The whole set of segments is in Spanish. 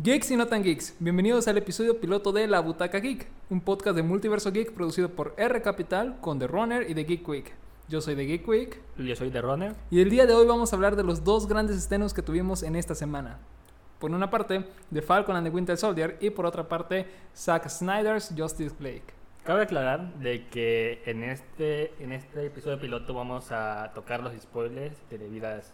Geeks y no tan geeks, bienvenidos al episodio piloto de La Butaca Geek, un podcast de multiverso geek producido por R Capital con The Runner y The Geek Week. Yo soy The Geek Week Yo soy The Runner. y el día de hoy vamos a hablar de los dos grandes estrenos que tuvimos en esta semana. Por una parte, The Falcon and the Winter Soldier y por otra parte, Zack Snyder's Justice League. Cabe aclarar de que en este, en este episodio piloto vamos a tocar los spoilers de debidas,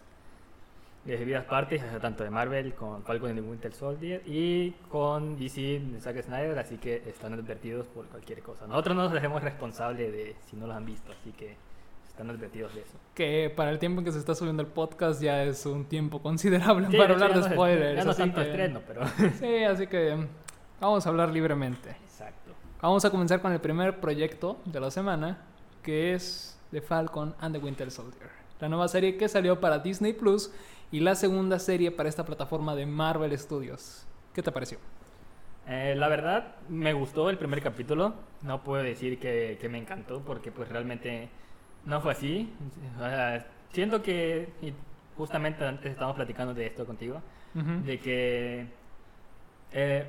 de debidas partes, tanto de Marvel con Falcon and the Winter Soldier y con DC de Zack Snyder, así que están advertidos por cualquier cosa. Nosotros no nos dejemos responsable de si no los han visto, así que están advertidos de eso. Que para el tiempo en que se está subiendo el podcast ya es un tiempo considerable Sí, para hablar de spoilers. Ya no tanto que- estreno, pero... Sí, así que vamos a hablar libremente. Exacto. Vamos a comenzar con el primer proyecto de la semana, que es The Falcon and the Winter Soldier. La nueva serie que salió para Disney Plus y la segunda serie para esta plataforma de Marvel Studios. ¿Qué te pareció? Eh, la verdad, me gustó el primer capítulo. No puedo decir que, que me encantó porque pues realmente no fue así. Sea, siento que, y justamente antes estábamos platicando de esto contigo, Ujú. de que eh,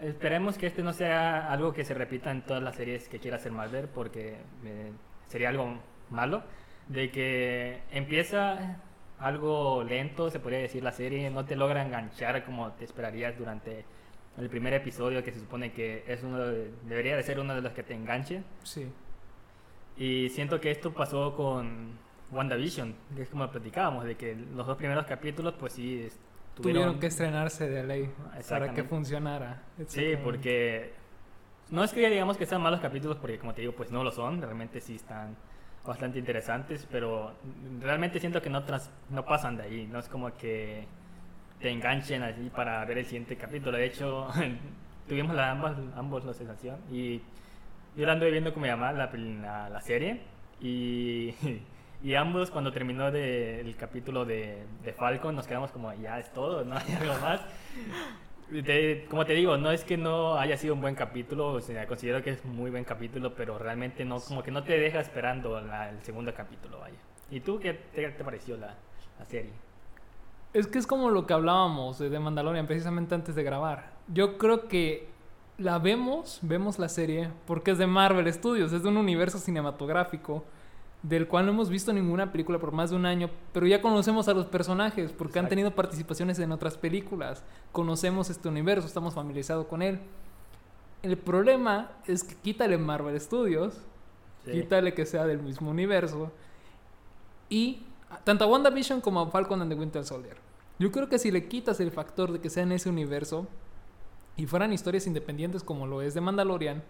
esperemos que este no sea algo que se repita en todas las series que quiera hacer Marvel porque eh, sería algo malo. De que empieza algo lento, se podría decir la serie, no te logra enganchar como te esperarías durante el primer episodio que se supone que es uno de- debería de ser uno de los que te enganche. Sí. Y siento que esto pasó con WandaVision, que es como platicábamos, de que los dos primeros capítulos pues sí Tuvieron que estrenarse de ley para que funcionara. Sí, porque no es que digamos que sean malos capítulos, porque como te digo, pues no lo son, realmente sí están bastante interesantes, pero realmente siento que no, trans- no pasan de ahí, no es como que te enganchen así para ver el siguiente capítulo. De hecho, tuvimos la, ambas, ambos la sensación y yo la anduve viendo con mi la, la serie y, y ambos cuando terminó de- el capítulo de, de Falcon nos quedamos como, ya es todo, no hay algo más. Como te digo, no es que no haya sido un buen capítulo, considero que es muy buen capítulo, pero realmente no, como que no te deja esperando la- el segundo capítulo, vaya. ¿Y tú qué te, pareció la, serie? Es que es como lo que hablábamos de Mandalorian precisamente antes de grabar. Yo creo que la vemos, vemos la serie, porque es de Marvel Studios, es de un universo cinematográfico del cual no hemos visto ninguna película por más de un año, pero ya conocemos a los personajes porque han tenido participaciones en otras películas, conocemos este universo, estamos familiarizados con él. El problema es que quítale Marvel Studios, Sí. quítale que sea del mismo universo. Y tanto a WandaVision como a Falcon and the Winter Soldier. Yo creo que si le quitas el factor de que sea en ese universo y fueran historias independientes como lo es de Mandalorian,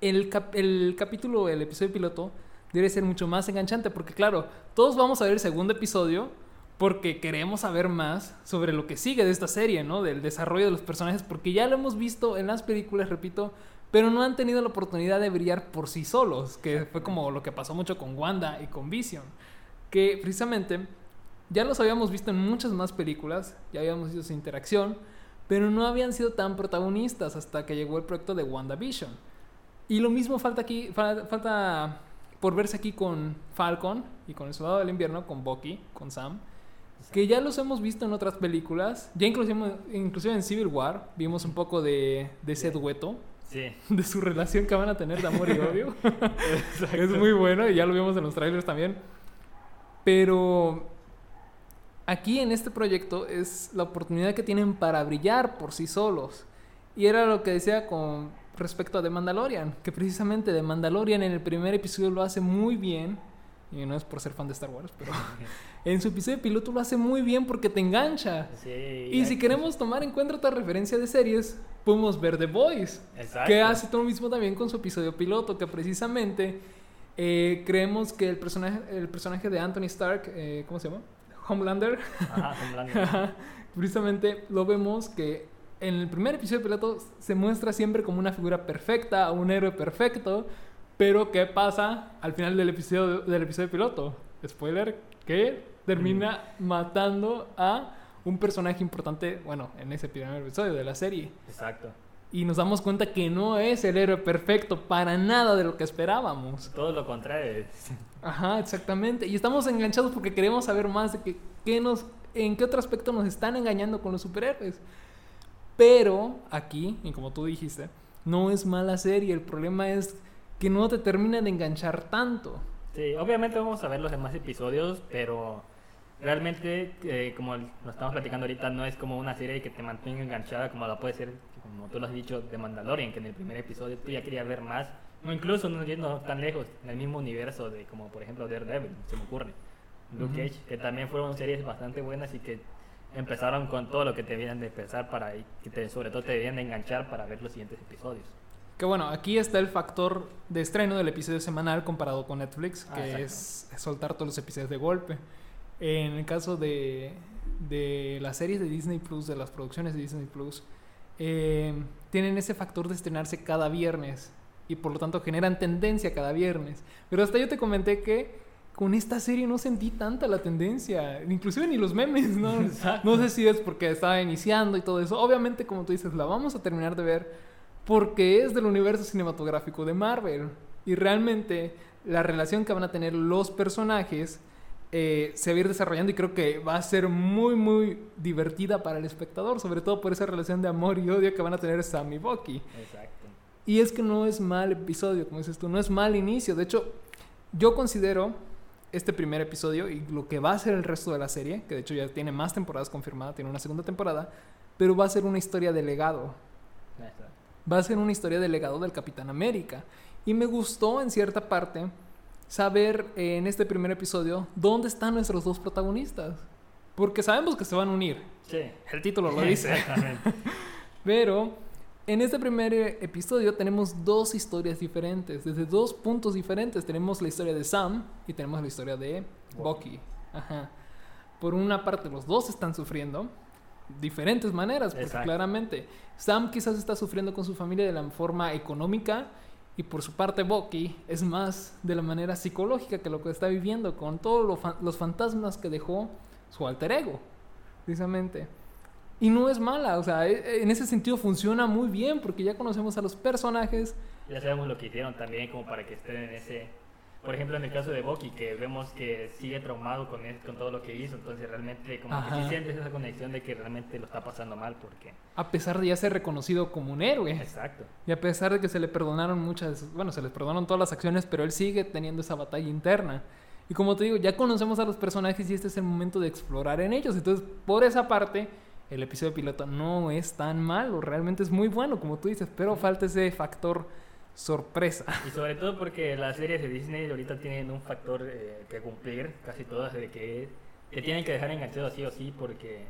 el, cap- el capítulo, el episodio piloto, debe ser mucho más enganchante. Porque, claro, todos vamos a ver el segundo episodio porque queremos saber más sobre lo que sigue de esta serie, ¿no? Del desarrollo de los personajes, porque ya lo hemos visto en las películas, repito, pero no han tenido la oportunidad de brillar por sí solos, que fue como lo que pasó mucho con Wanda y con Vision, que precisamente ya los habíamos visto en muchas más películas, ya habíamos visto su interacción, pero no habían sido tan protagonistas hasta que llegó el proyecto de WandaVision. Y lo mismo falta aquí, fa- falta por verse aquí con Falcon y con el Soldado del Invierno, con Bucky, con Sam, que ya los hemos visto en otras películas, ya inclusive, inclusive en Civil War vimos un poco de, de ese dueto, Sí. de su relación que van a tener de amor y odio. es muy bueno y ya lo vimos en los trailers también. Pero aquí en este proyecto es la oportunidad que tienen para brillar por sí solos. Y era lo que decía con respecto a The Mandalorian, que precisamente The Mandalorian en el primer episodio lo hace muy bien. Y no es por ser fan de Star Wars, pero en su episodio piloto lo hace muy bien porque te engancha. Sí, Y si queremos tomar en cuenta otra referencia de series, podemos ver The Boys. Exacto. Que hace todo lo mismo también con su episodio piloto, que precisamente eh, creemos que el personaje, el personaje de Anthony Stark, eh, ¿cómo se llama? Homelander, Ajá, Homelander. precisamente lo vemos que en el primer episodio piloto se muestra siempre como una figura perfecta, un héroe perfecto, pero ¿qué pasa al final del episodio, del episodio piloto? Spoiler, que termina matando a un personaje importante, bueno, en ese primer episodio de la serie. Exacto. Y nos damos cuenta que no es el héroe perfecto para nada de lo que esperábamos. Todo lo contrario. Ajá, exactamente. Y estamos enganchados porque queremos saber más de que, qué nos, en qué otro aspecto nos están engañando con los superhéroes. Pero aquí, y como tú dijiste, no es mala serie. El problema es que no te termina de enganchar tanto. Sí, obviamente vamos a ver los demás episodios, pero realmente, eh, como lo estamos platicando ahorita, no es como una serie que te mantenga enganchada como la puede ser, como tú lo has dicho, de Mandalorian, que en el primer episodio tú ya querías ver más, o incluso no yendo tan lejos, en el mismo universo de como por ejemplo Daredevil, se me ocurre, Luke. Cage, que también fueron series bastante buenas y que empezaron con todo lo que te debían de empezar para, y que te, sobre todo te debían de enganchar para ver los siguientes episodios. Que bueno, aquí está el factor de estreno del episodio semanal comparado con Netflix, Ah, que exacto. es soltar todos los episodios de golpe. En el caso de, de las series de Disney Plus, de las producciones de Disney Plus, eh, tienen ese factor de estrenarse cada viernes y por lo tanto generan tendencia cada viernes. Pero hasta yo te comenté que con esta serie no sentí tanta la tendencia, inclusive ni los memes, ¿no? Exacto. No sé si es porque estaba iniciando y todo eso. Obviamente, como tú dices, la vamos a terminar de ver porque es del universo cinematográfico de Marvel. Y realmente la relación que van a tener los personajes eh, se va a ir desarrollando y creo que va a ser muy, muy divertida para el espectador, sobre todo por esa relación de amor y odio que van a tener Sam y Bucky. Exacto. Y es que no es mal episodio, como dices tú, no es mal inicio. De hecho, yo considero este primer episodio y lo que va a ser el resto de la serie, que de hecho ya tiene más temporadas confirmadas, tiene una segunda temporada, pero va a ser una historia de legado. Va a ser una historia de legado del Capitán América. Y me gustó en cierta parte saber eh, en este primer episodio dónde están nuestros dos protagonistas. Porque sabemos que se van a unir. Sí. El título lo dice. Exactamente. Pero en este primer eh, episodio tenemos dos historias diferentes, desde dos puntos diferentes. Tenemos la historia de Sam y tenemos la historia de Bucky. Ajá. Por una parte, los dos están sufriendo diferentes maneras, porque Exacto. claramente Sam quizás está sufriendo con su familia de la forma económica y por su parte Bucky es más de la manera psicológica que lo que está viviendo con todos los fantasmas que dejó su alter ego, precisamente. Y no es mala, o sea, e- en ese sentido funciona muy bien porque ya conocemos a los personajes. Ya sabemos lo que hicieron también como para que estén en ese... Por ejemplo, en el caso de Bucky, que vemos que sigue traumado con, es- con todo lo que hizo, entonces realmente como que Ajá. sí sientes esa conexión de que realmente lo está pasando mal porque... A pesar de ya ser reconocido como un héroe. Exacto. Y a pesar de que se le perdonaron muchas, bueno, se les perdonaron todas las acciones, pero él sigue teniendo esa batalla interna. Y como te digo, ya conocemos a los personajes y este es el momento de explorar en ellos. Entonces, por esa parte, el episodio piloto no es tan malo, realmente es muy bueno, como tú dices, pero falta ese factor sorpresa. Y sobre todo porque las series de Disney ahorita tienen un factor eh, que cumplir, casi todas, de que te tienen que dejar enganchado sí o sí, porque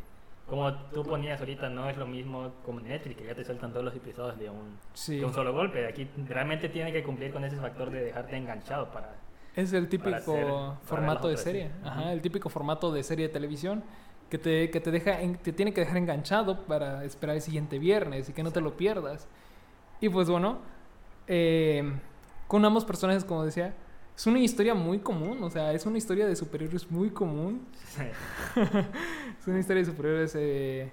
como tú ponías ahorita, no es lo mismo como Netflix, que ya te sueltan todos los episodios de un, Sí. de un solo golpe. Aquí realmente tiene que cumplir con ese factor de dejarte enganchado para... Es el típico hacer- formato de serie. Ajá, el típico formato de serie de televisión que te, que te deja en- te tiene que dejar enganchado para esperar el siguiente viernes y que no te lo pierdas. Y pues bueno, eh, con ambos personajes, como decía, es una historia muy común, o sea, es una historia de superhéroes muy común. Es una historia de superhéroes eh,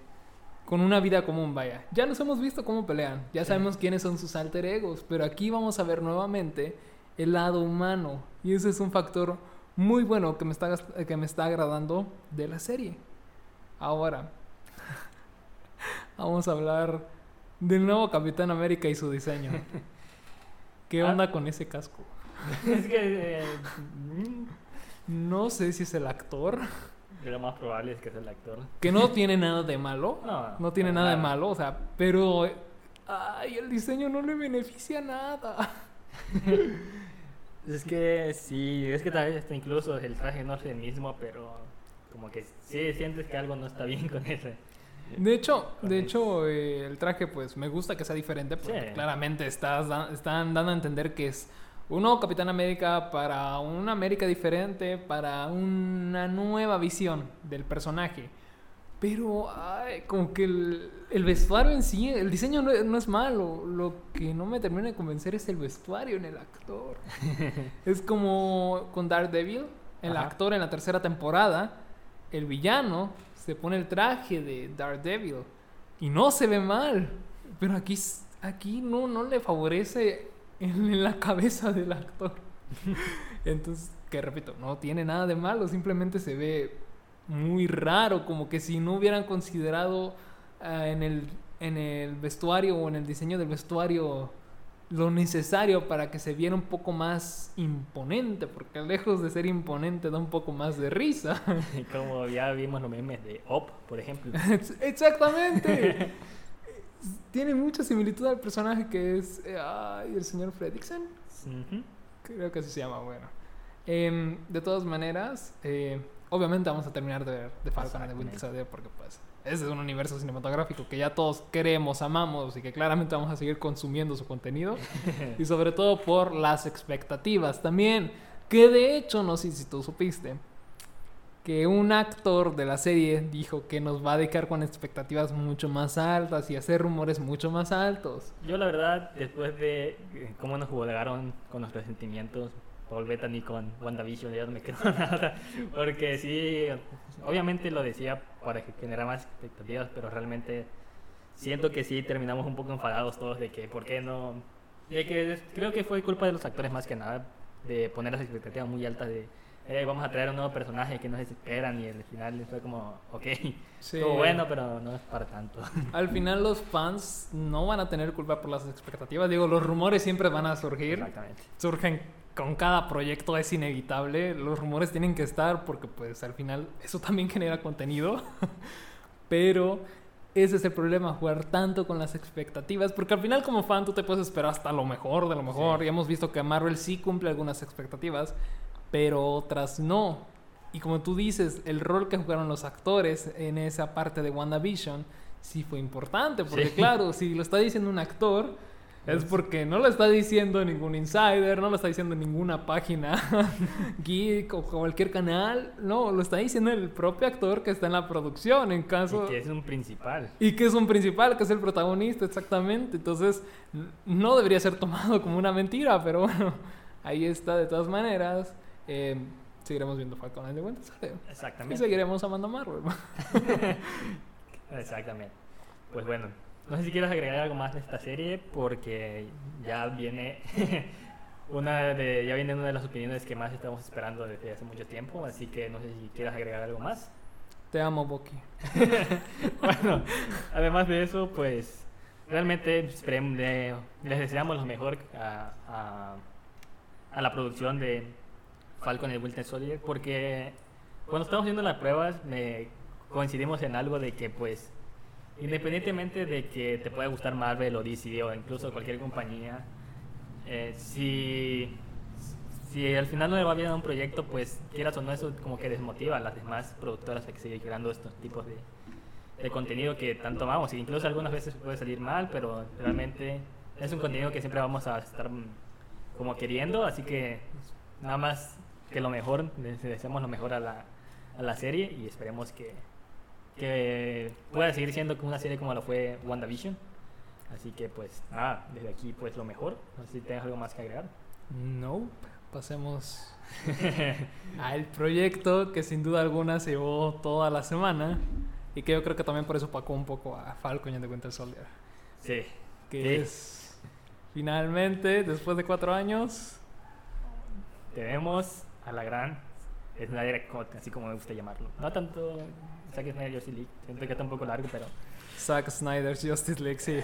con una vida común, vaya. Ya los hemos visto cómo pelean, ya Sí. sabemos quiénes son sus alter egos, pero aquí vamos a ver nuevamente el lado humano. Y ese es un factor muy bueno que me está, que me está agradando de la serie. Ahora, vamos a hablar del nuevo Capitán América y su diseño. ¿Qué Ah. onda con ese casco? es que eh, No sé si es el actor, lo más probable es que sea el actor. que no tiene nada de malo. No, No tiene nada de malo, o sea, pero ay, el diseño no le beneficia nada. Es que sí, es que tal vez hasta incluso el traje no es el mismo, pero como que sí sientes que algo no está bien con ese. De hecho, de hecho eh, el traje pues me gusta que sea diferente porque Sí. claramente estás están dando a entender que es un nuevo Capitán América para una América diferente, para una nueva visión del personaje. Pero ay, como que el, el vestuario en sí, el diseño no, no es malo. Lo que no me termina de convencer es el vestuario en el actor. es como con Daredevil, el Ajá. actor en la tercera temporada, el villano se pone el traje de Daredevil y no se ve mal. Pero aquí, aquí no, no le favorece en, en la cabeza del actor. Entonces, que repito, no tiene nada de malo, simplemente se ve muy raro, como que si no hubieran considerado ah, en, el, en el vestuario o en el diseño del vestuario lo necesario para que se viera un poco más imponente, porque lejos de ser imponente da un poco más de risa. Como ya vimos los memes de Op, por ejemplo. Exactamente. Tiene mucha similitud al personaje que es eh, ay, el señor Fredricksen. Ujú. Creo que así se llama, bueno. Em, de todas maneras, eh, obviamente vamos a terminar de ver The Falcon and the Winter. Soldier porque pues ese es un universo cinematográfico que ya todos queremos, amamos y que claramente vamos a seguir consumiendo su contenido. y sobre todo por las expectativas también. Que de hecho, no sé si tú supiste, que un actor de la serie dijo que nos va a dedicar con expectativas mucho más altas y hacer rumores mucho más altos. Yo la verdad, después de eh, cómo nos jugaron con nuestros sentimientos, Paul Bettany con WandaVision, ya no me quedó nada. Porque sí, obviamente lo decía para que generara más expectativas, pero realmente siento que sí terminamos un poco enfadados todos de que por qué no... De que creo que fue culpa de los actores más que nada, de poner las expectativas muy altas de... "Eh, vamos a traer un nuevo personaje que no se esperan y al final fue como, ok, Sí. estuvo bueno, pero no es para tanto. Al final los fans no van a tener culpa por las expectativas. Digo, los rumores siempre van a surgir. Exactamente. Surgen con cada proyecto, es inevitable. Los rumores tienen que estar porque pues al final eso también genera contenido. Pero ese es el problema, jugar tanto con las expectativas. Porque al final como fan tú te puedes esperar hasta lo mejor de lo mejor. Sí. Y hemos visto que Marvel sí cumple algunas expectativas, pero otras no. Y como tú dices, el rol que jugaron los actores en esa parte de WandaVision sí fue importante. Porque Sí. claro, si lo está diciendo un actor, es porque no lo está diciendo ningún insider, no lo está diciendo ninguna página geek o cualquier canal. No, lo está diciendo el propio actor que está en la producción, en caso... Y que es un principal. Y que es un principal, que es el protagonista, exactamente. Entonces, no debería ser tomado como una mentira, pero bueno, ahí está de todas maneras. Eh, seguiremos viendo Falcon and the Winter Soldier. Y Exactamente. seguiremos amando a Marvel. Exactamente. Pues bueno, no sé si quieres agregar algo más de esta serie porque ya viene una de ya viene una de las opiniones que más estamos esperando desde hace mucho tiempo, así que no sé si quieras agregar algo más. Te amo, Bucky. Bueno, además de eso, pues realmente les deseamos lo mejor a, a- a la producción de Falcon y Winter Soldier porque cuando estamos haciendo las pruebas me coincidimos en algo de que pues independientemente de que te pueda gustar Marvel o DC o incluso cualquier compañía eh, si si al final no le va bien a un proyecto pues quieras o no eso como que desmotiva a las demás productoras a que sigan creando estos tipos de, de contenido que tanto amamos. E incluso algunas veces puede salir mal, pero realmente es un contenido que siempre vamos a estar mm, como queriendo, así que nada más que lo mejor, les deseamos lo mejor a la, a la serie y esperemos que, que pueda seguir siendo como una serie como lo fue WandaVision. Así que pues nada, desde aquí pues lo mejor. No sé si tengas algo más que agregar. No, pasemos al proyecto que sin duda alguna se llevó toda la semana y que yo creo que también por eso opacó un poco a Falcon and the Winter Soldier. Sí. Que Sí. es finalmente, después de cuatro años, Tenemos a la gran Snyder Cut, así como me gusta llamarlo. No tanto Zack Snyder Justice League, siento que está un poco largo, pero Zack Snyder's Justice League, sí.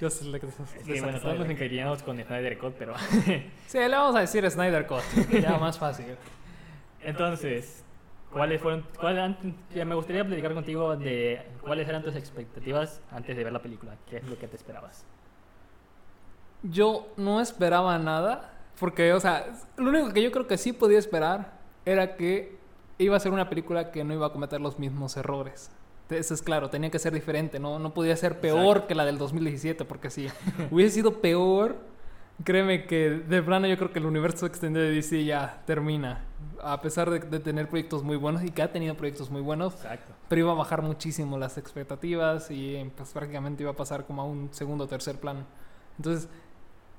Justice League Zack bueno, todos Snyder. nos encariñamos con Snyder Cut, pero Sí, le vamos a decir Snyder Cut, ya más fácil. entonces, ¿cuáles fueron? cuál me gustaría platicar contigo de cuáles eran tus expectativas antes de ver la película, qué es lo que te esperabas. Yo no esperaba nada, porque, o sea, lo único que yo creo que sí podía esperar era que iba a ser una película que no iba a cometer los mismos errores. Eso es claro, tenía que ser diferente, no, no podía ser peor Exacto. que la del 2017, porque si hubiese sido peor, créeme que de plano yo creo que el universo extendido de DC ya termina. A pesar de, de tener proyectos muy buenos y que ha tenido proyectos muy buenos, Exacto. pero iba a bajar muchísimo las expectativas y eh, pues prácticamente iba a pasar como a un segundo o tercer plano. Entonces,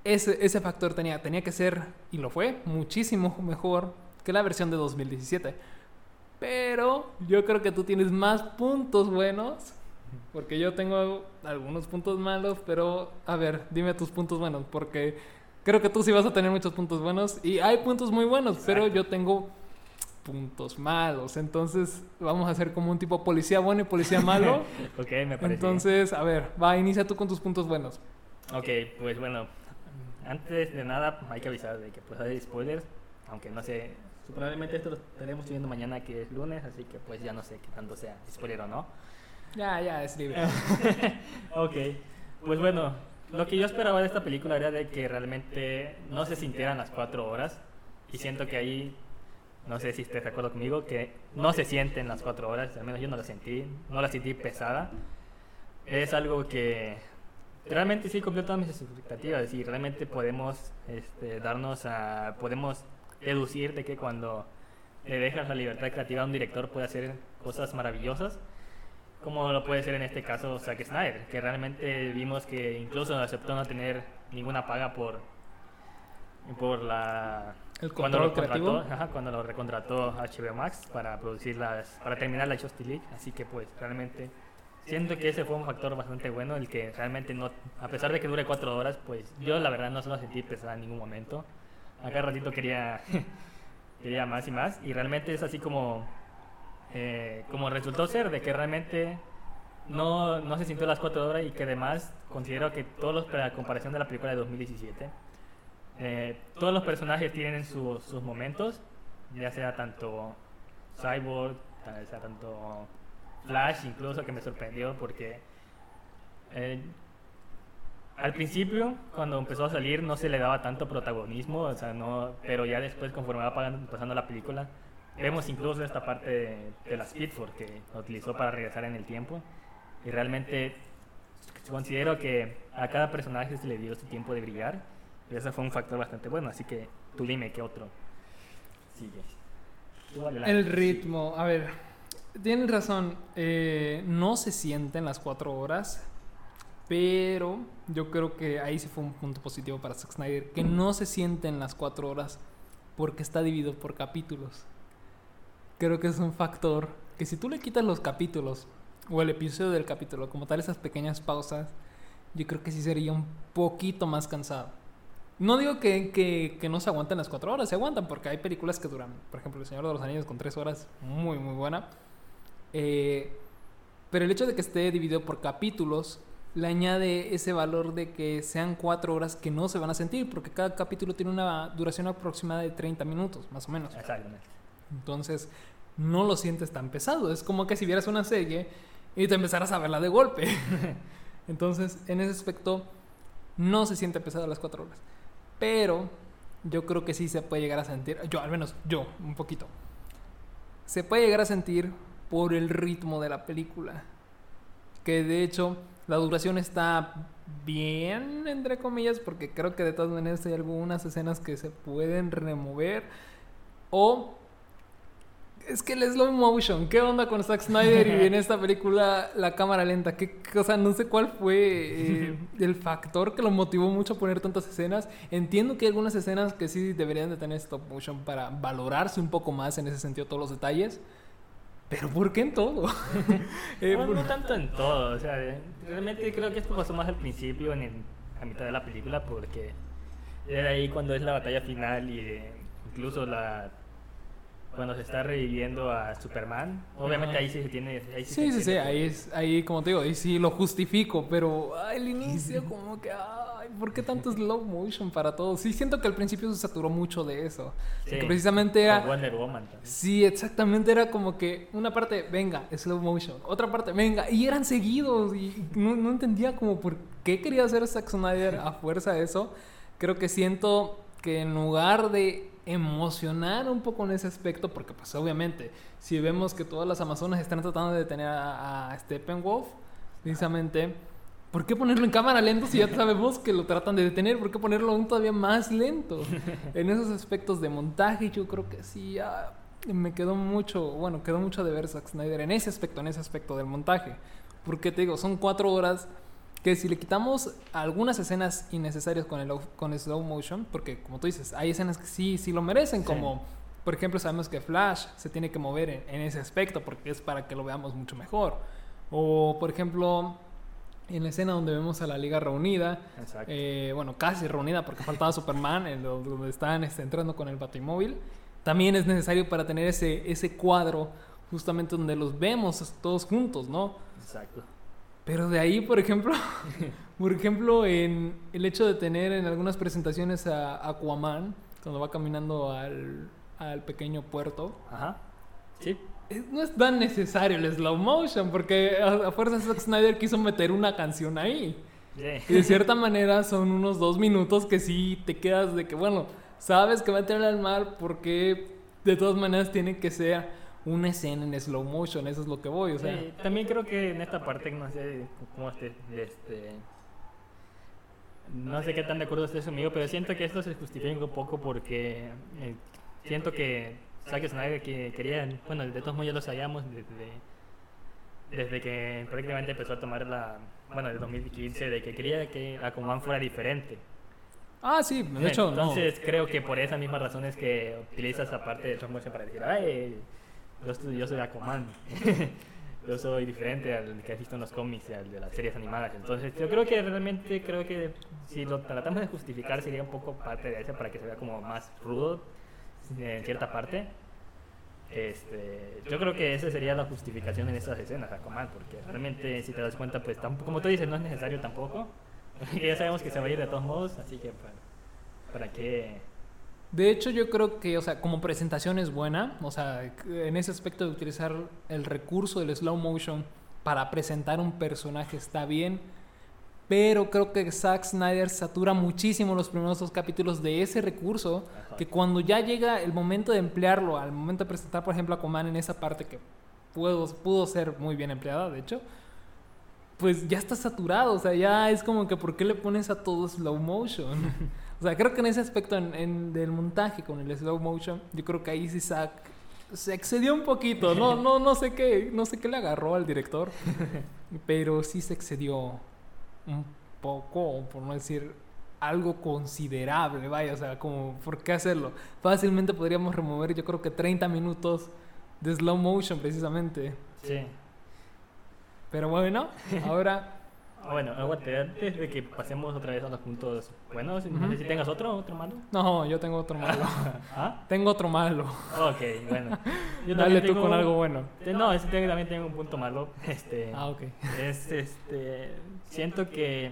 ese, ese factor tenía, tenía que ser, y lo fue, muchísimo mejor que la versión de 2017. Pero yo creo que tú tienes más puntos buenos, porque yo tengo algunos puntos malos, pero a ver, dime tus puntos buenos, porque creo que tú sí vas a tener muchos puntos buenos, y hay puntos muy buenos, pero Exacto. yo tengo puntos malos. Entonces, vamos a hacer como un tipo policía bueno y policía malo. ok, me parece. Entonces, a ver, va, inicia tú con tus puntos buenos. Ok, pues bueno, antes de nada hay que avisar de que pues hay spoilers, aunque no sé, probablemente esto lo estaremos subiendo mañana que es lunes, así que pues ya no sé qué tanto sea spoiler o no. Ya, ya, es libre. ok, pues bueno, lo que yo esperaba de esta película era de que realmente no se sintieran las cuatro horas y siento que ahí, no sé si estés de acuerdo conmigo, que no se sienten las cuatro horas, al menos yo no la sentí, no la sentí pesada. Es algo que realmente sí cumplió todas mis expectativas y realmente podemos este, darnos a, podemos deducir de que cuando le dejas la libertad creativa a un director puede hacer cosas maravillosas, como lo puede ser en este caso Zack Snyder, que realmente vimos que incluso aceptó no tener ninguna paga por por la El cuando lo contrató, ajá, cuando lo recontrató HBO Max para producir las para terminar la Justice League, así que pues realmente siento que ese fue un factor bastante bueno el que realmente no a pesar de que dure cuatro horas pues yo la verdad no se lo sentí pesada en ningún momento acá ratito quería quería más y más y realmente es así como eh, como resultó ser de que realmente no, no se sintió las cuatro horas y que además considero que todos los a comparación de la película de 2017 eh, todos los personajes tienen su- sus momentos ya sea tanto Cyborg ya sea tanto Flash incluso que me sorprendió porque eh, al principio cuando empezó a salir no se le daba tanto protagonismo o sea no pero ya después conforme va pasando la película vemos incluso esta parte de, de la Speed Force que utilizó para regresar en el tiempo y realmente considero que a cada personaje se le dio su tiempo de brillar y ese fue un factor bastante bueno así que tú dime qué otro sigue Tú adelante. El ritmo, a ver, tienes razón, eh, no se sienten las cuatro horas, pero yo creo que ahí sí fue un punto positivo para Zack Snyder, que no se sienten las cuatro horas porque está dividido por capítulos. Creo que es un factor que si tú le quitas los capítulos o el episodio del capítulo, como tal esas pequeñas pausas, yo creo que sí sería un poquito más cansado. No digo que, que, que no se aguanten las cuatro horas, se aguantan porque hay películas que duran, por ejemplo, El Señor de los Anillos con tres horas, muy, muy buena. Eh, pero el hecho de que esté dividido por capítulos le añade ese valor de que sean cuatro horas que no se van a sentir, porque cada capítulo tiene una duración aproximada de 30 minutos, más o menos. Exactamente. Entonces, no lo sientes tan pesado. Es como que si vieras una serie y te empezaras a verla de golpe. Entonces, en ese aspecto, no se siente pesado las cuatro horas. Pero yo creo que sí se puede llegar a sentir, yo al menos yo, un poquito. Se puede llegar a sentir por el ritmo de la película. Que de hecho, la duración está bien, entre comillas, porque creo que de todas maneras hay algunas escenas que se pueden remover. O es que el slow motion, ¿qué onda con Zack Snyder y en esta película la cámara lenta? ¿Qué, o sea, no sé cuál fue eh, el factor que lo motivó mucho a poner tantas escenas. Entiendo que hay algunas escenas que sí deberían de tener stop motion para valorarse un poco más en ese sentido todos los detalles. Pero ¿por qué en todo? Eh, no, por- no tanto en todo, o sea, realmente creo que esto pasó más al principio, en el- a mitad de la película, porque era ahí cuando es la batalla final y eh, incluso la cuando se está reviviendo a Superman, obviamente ahí sí se tiene... Ahí sí, Sí, sí, sí, ahí es, ahí como te digo, ahí sí lo justifico, pero el inicio como que, ay, ¿por qué tanto slow motion para todo? Sí, siento que al principio se saturó mucho de eso, Sí, que precisamente era, Wonder Woman también. sí, exactamente era como que una parte, venga, slow motion, otra parte, venga, y eran seguidos y no, no entendía como por qué quería hacer Zack Snyder a fuerza eso. Creo que siento que en lugar de emocionar un poco en ese aspecto, porque pues obviamente si vemos que todas las amazonas están tratando de detener a, a Steppenwolf, precisamente, ¿por qué ponerlo en cámara lento si ya sabemos que lo tratan de detener? ¿Por qué ponerlo aún todavía más lento? En esos aspectos de montaje yo creo que sí, ah, me quedó mucho, bueno, quedó mucho de ver Zack Snyder en ese aspecto, en ese aspecto del montaje. Porque te digo, son cuatro horas que si le quitamos algunas escenas innecesarias con el, con el slow motion, porque como tú dices, hay escenas que sí, sí lo merecen, Sí. como por ejemplo sabemos que Flash se tiene que mover en, en ese aspecto porque es para que lo veamos mucho mejor. O por ejemplo, en la escena donde vemos a la Liga reunida, eh, bueno, casi reunida porque faltaba Superman, en lo- donde están este, entrando con el Batimóvil. también es necesario para tener ese, ese cuadro justamente donde los vemos todos juntos, ¿no? Exacto. Pero de ahí, por ejemplo, por ejemplo, en el hecho de tener en algunas presentaciones a Aquaman, cuando va caminando al, al pequeño puerto, Ajá. Sí. eh, no es tan necesario el slow motion, porque a, a fuerza Zack Snyder quiso meter una canción ahí. Y de cierta manera son unos dos minutos que sí te quedas de que, bueno, sabes que va a tirar al mar porque de todas maneras tiene que ser una escena en slow motion, eso es lo que voy, o sea. Sí, también creo que en esta parte, no sé cómo esté, este, no sé qué tan de acuerdo estés conmigo, pero siento que esto se justifica un poco porque eh, siento que Zack Snyder que quería, bueno, de todos modos ya lo sabíamos desde, desde que prácticamente empezó a tomar la, bueno, de 2015, de que quería que Aquaman fuera diferente. Ah, sí, de hecho, no. Entonces creo que por esas mismas razones que utiliza esa parte de Transmotion para decir, ay, yo, yo soy Aquaman. yo soy diferente al que visto en los cómics y al de las series animadas. Entonces yo creo que realmente, creo que si lo tratamos de justificar sería un poco parte de eso para que se vea como más rudo en cierta parte. Este, yo creo que esa sería la justificación en esas escenas, Aquaman, porque realmente si te das cuenta, pues tampoco, como tú dices, no es necesario tampoco. Ya sabemos que se va a ir de todos modos, así que para, para qué... De hecho, yo creo que, o sea, como presentación es buena, o sea, en ese aspecto de utilizar el recurso del slow motion para presentar un personaje está bien, pero creo que Zack Snyder satura muchísimo los primeros dos capítulos de ese recurso, Ajá. que cuando ya llega el momento de emplearlo, al momento de presentar, por ejemplo, a Coman en esa parte que pudo, pudo ser muy bien empleada, de hecho, pues ya está saturado, o sea, ya es como que ¿por qué le pones a todo slow motion? o sea, creo que en ese aspecto en, en- del montaje con el slow motion, yo creo que ahí sí Zack se excedió un poquito, no, no, no sé qué, no sé qué le agarró al director, pero sí se excedió un poco, por no decir algo considerable, vaya, o sea, como, ¿por qué hacerlo? Fácilmente podríamos remover, yo creo que 30 minutos de slow motion precisamente. Sí. Pero bueno, ahora Ah, Bueno, aguante, antes de que pasemos otra vez a los puntos buenos, no Ujú. sé si tengas otro, otro malo. no, yo tengo otro malo. ¿Ah? tengo otro malo. Ok, bueno. Yo Dale tú tengo- con algo bueno. No, ese también tengo un punto malo. Este, Ah, ok. es este. Siento que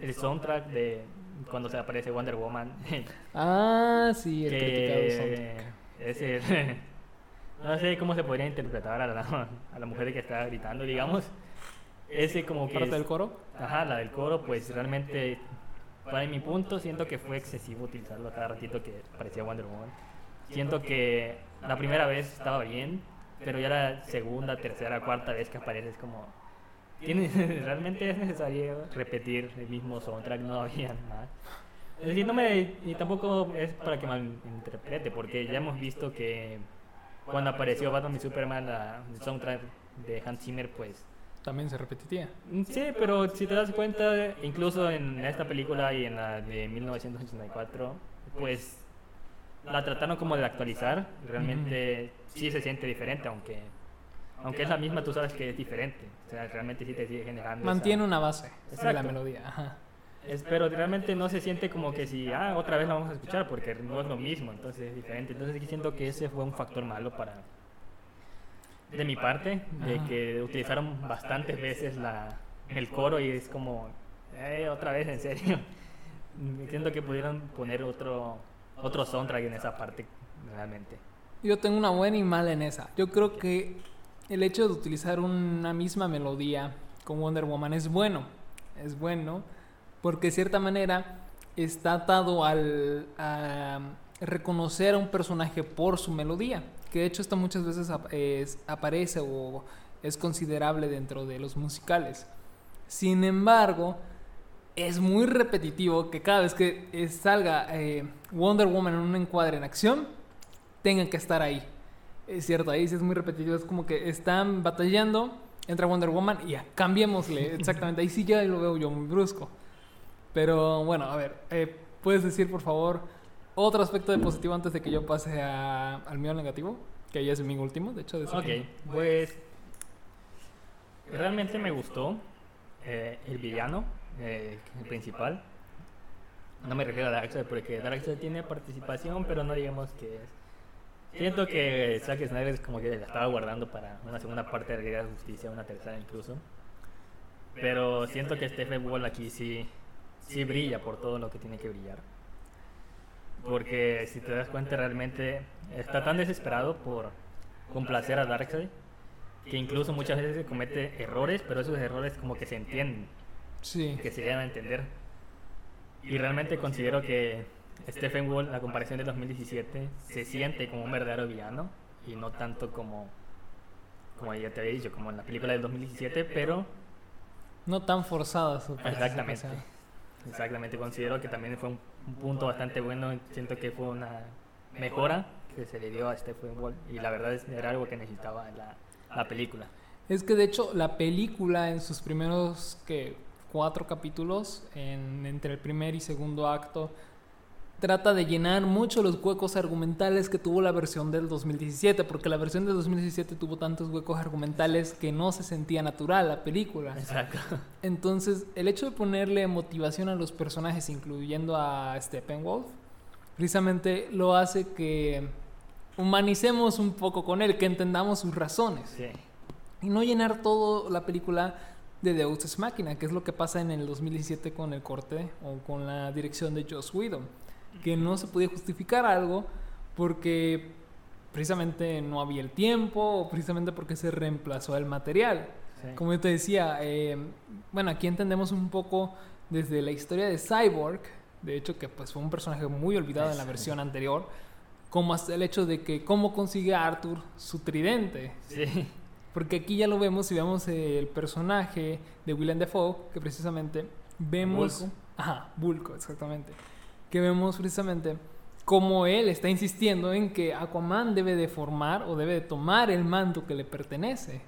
el soundtrack de cuando se aparece Wonder Woman. Ah, sí, el que soundtrack. es el- no sé cómo se podría interpretar a la, a la mujer que está gritando, digamos. Ese como que. Parte es- del coro. Ajá, la del coro, pues realmente, para mi punto, siento que fue excesivo utilizarlo a cada ratito que parecía Wonder Woman. Siento que la primera vez estaba bien, pero ya la segunda, tercera, cuarta vez que aparece es como... ¿tiene- ¿Realmente es necesario repetir el mismo soundtrack? No había más. Es decir, no me, y tampoco es para que malinterprete, porque ya hemos visto que cuando apareció Batman y Superman, la, el soundtrack de Hans Zimmer, pues También se repetía. Mm, Sí, pero si te das cuenta, incluso en esta película y en la de 1984, pues la trataron como de actualizar. Realmente sí se siente diferente, aunque aunque es la misma, tú sabes que es diferente. O sea, realmente sí te sigue generando. esa- Mantiene una base de la Exacto. melodía. Ajá. Es- pero realmente no se siente como que si, ah, otra vez la vamos a escuchar, porque no es lo mismo, entonces es diferente. Entonces siento que ese fue un factor malo para, de mi parte, de Ajá. que utilizaron bastantes veces la, el coro y es como, eh, otra vez, en serio. Siento que pudieron poner otro, otro soundtrack en esa parte, realmente. Yo tengo una buena y mala en esa. Yo creo que el hecho de utilizar una misma melodía con Wonder Woman es bueno. Es bueno porque de cierta manera está atado al a reconocer a un personaje por su melodía. Que de hecho esto muchas veces es- aparece o es considerable dentro de los musicales. Sin embargo, es muy repetitivo que cada vez que eh, salga eh, Wonder Woman en un encuadre en acción, tengan que estar ahí. Es cierto, ahí sí es muy repetitivo. Es como que están batallando, entra Wonder Woman y ya, cambiémosle. Exactamente, ahí sí ya lo veo yo muy brusco. Pero bueno, a ver, eh, ¿puedes decir por favor otro aspecto de positivo antes de que yo pase a- al mío negativo? Que ya es mi último, de hecho. De Ok, pues realmente me gustó eh, el villano, eh, el principal. No me refiero a Darkseid porque Darkseid tiene participación, pero no digamos que es Siento que Zack Snyder es como que la estaba guardando para una segunda parte de Liga de Justicia, una tercera incluso. Pero siento que Stephen Wall aquí sí, sí brilla por todo lo que tiene que brillar. Porque si te das cuenta realmente está tan desesperado por complacer a Darkseid que incluso muchas veces comete errores, pero esos errores como que se entienden, Sí. que se llegan a entender. Y realmente considero que Stephen Wall, la comparación de 2017, se siente como un verdadero villano y no tanto como, como ya te había dicho, como en la película del 2017, pero No tan forzada su exactamente. Exactamente, considero que también fue un, un punto bastante bueno, siento que fue una mejora que se le dio a Stephen Wall y la verdad es, era algo que necesitaba la, la película. Es que de hecho la película en sus primeros que cuatro capítulos, en- entre el primer y segundo acto, trata de llenar mucho los huecos argumentales que tuvo la versión del 2017, porque la versión del 2017 tuvo tantos huecos argumentales que no se sentía natural la película. Exacto. Entonces, el hecho de ponerle motivación a los personajes, incluyendo a Steppenwolf, precisamente lo hace que humanicemos un poco con él, que entendamos sus razones. Sí. Y no llenar toda la película de Deus Ex Machina, que es lo que pasa en el 2017 con el corte o con la dirección de Joss Whedon, que no se podía justificar algo porque precisamente no había el tiempo o precisamente porque se reemplazó el material. sí. Como yo te decía, eh, bueno, aquí entendemos un poco desde la historia de Cyborg, de hecho que pues fue un personaje muy olvidado en la versión anterior, como hasta el hecho de que cómo consigue a Arthur su tridente. Sí. Porque aquí ya lo vemos y vemos el personaje de Willem Dafoe, que precisamente vemos... Vulco. Ajá, Bulco, exactamente. Que vemos precisamente cómo él está insistiendo en que Aquaman debe de formar o debe de tomar el manto que le pertenece.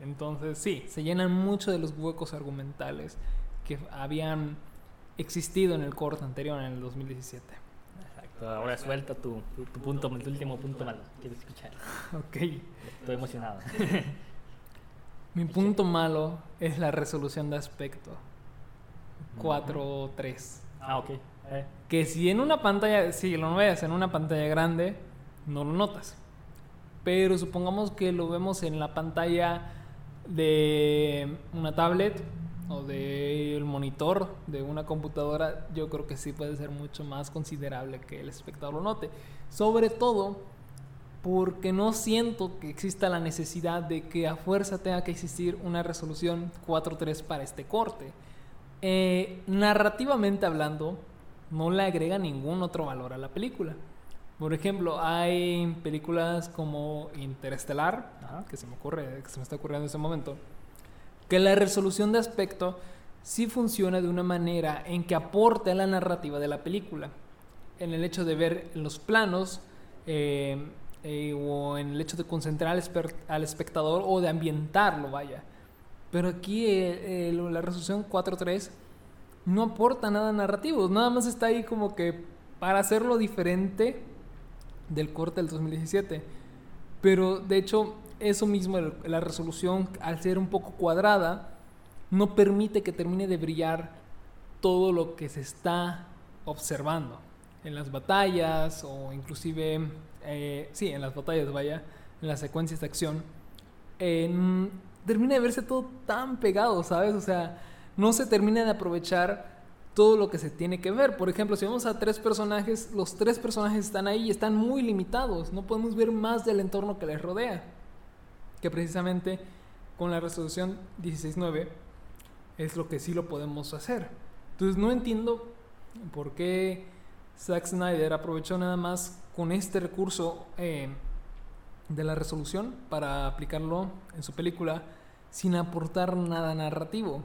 Entonces, sí, se llenan mucho de los huecos argumentales que habían existido en el corto anterior, en el 2017. Exacto. Ahora suelta tu, tu, tu punto, tu último punto malo. Quiero escuchar. Ok. Estoy emocionado. Mi punto malo es la resolución de aspecto. 4.3. Ah, ok. Que si en una pantalla, si lo ves en una pantalla grande, no lo notas. Pero supongamos que lo vemos en la pantalla de una tablet o del monitor de una computadora, yo creo que sí puede ser mucho más considerable que el espectador lo note. Sobre todo porque no siento que exista la necesidad de que a fuerza tenga que existir una resolución 4.3 para este corte. Eh, narrativamente hablando, no le agrega ningún otro valor a la película. Por ejemplo, hay películas como Interestelar, que se me ocurre, que se me está ocurriendo en ese momento, que la resolución de aspecto sí funciona de una manera en que aporte a la narrativa de la película. En el hecho de ver los planos eh, eh, o en el hecho de concentrar al, espectador o de ambientarlo, vaya. Pero aquí eh, la resolución 4.3 no aporta nada narrativo, nada más está ahí como que para hacerlo diferente del corte del 2017. Pero de hecho, eso mismo, la resolución, al ser un poco cuadrada, no permite que termine de brillar todo lo que se está observando en las batallas o inclusive, eh, sí, en las batallas, vaya, en las secuencias de acción. eh, termina de verse todo tan pegado, ¿sabes? O sea, no se termina de aprovechar todo lo que se tiene que ver. Por ejemplo, si vemos a tres personajes, los tres personajes están ahí y están muy limitados. No podemos ver más del entorno que les rodea. Que precisamente con la resolución 16.9 es lo que sí lo podemos hacer. Entonces no entiendo por qué Zack Snyder aprovechó nada más con este recurso eh, de la resolución para aplicarlo en su película sin aportar nada narrativo.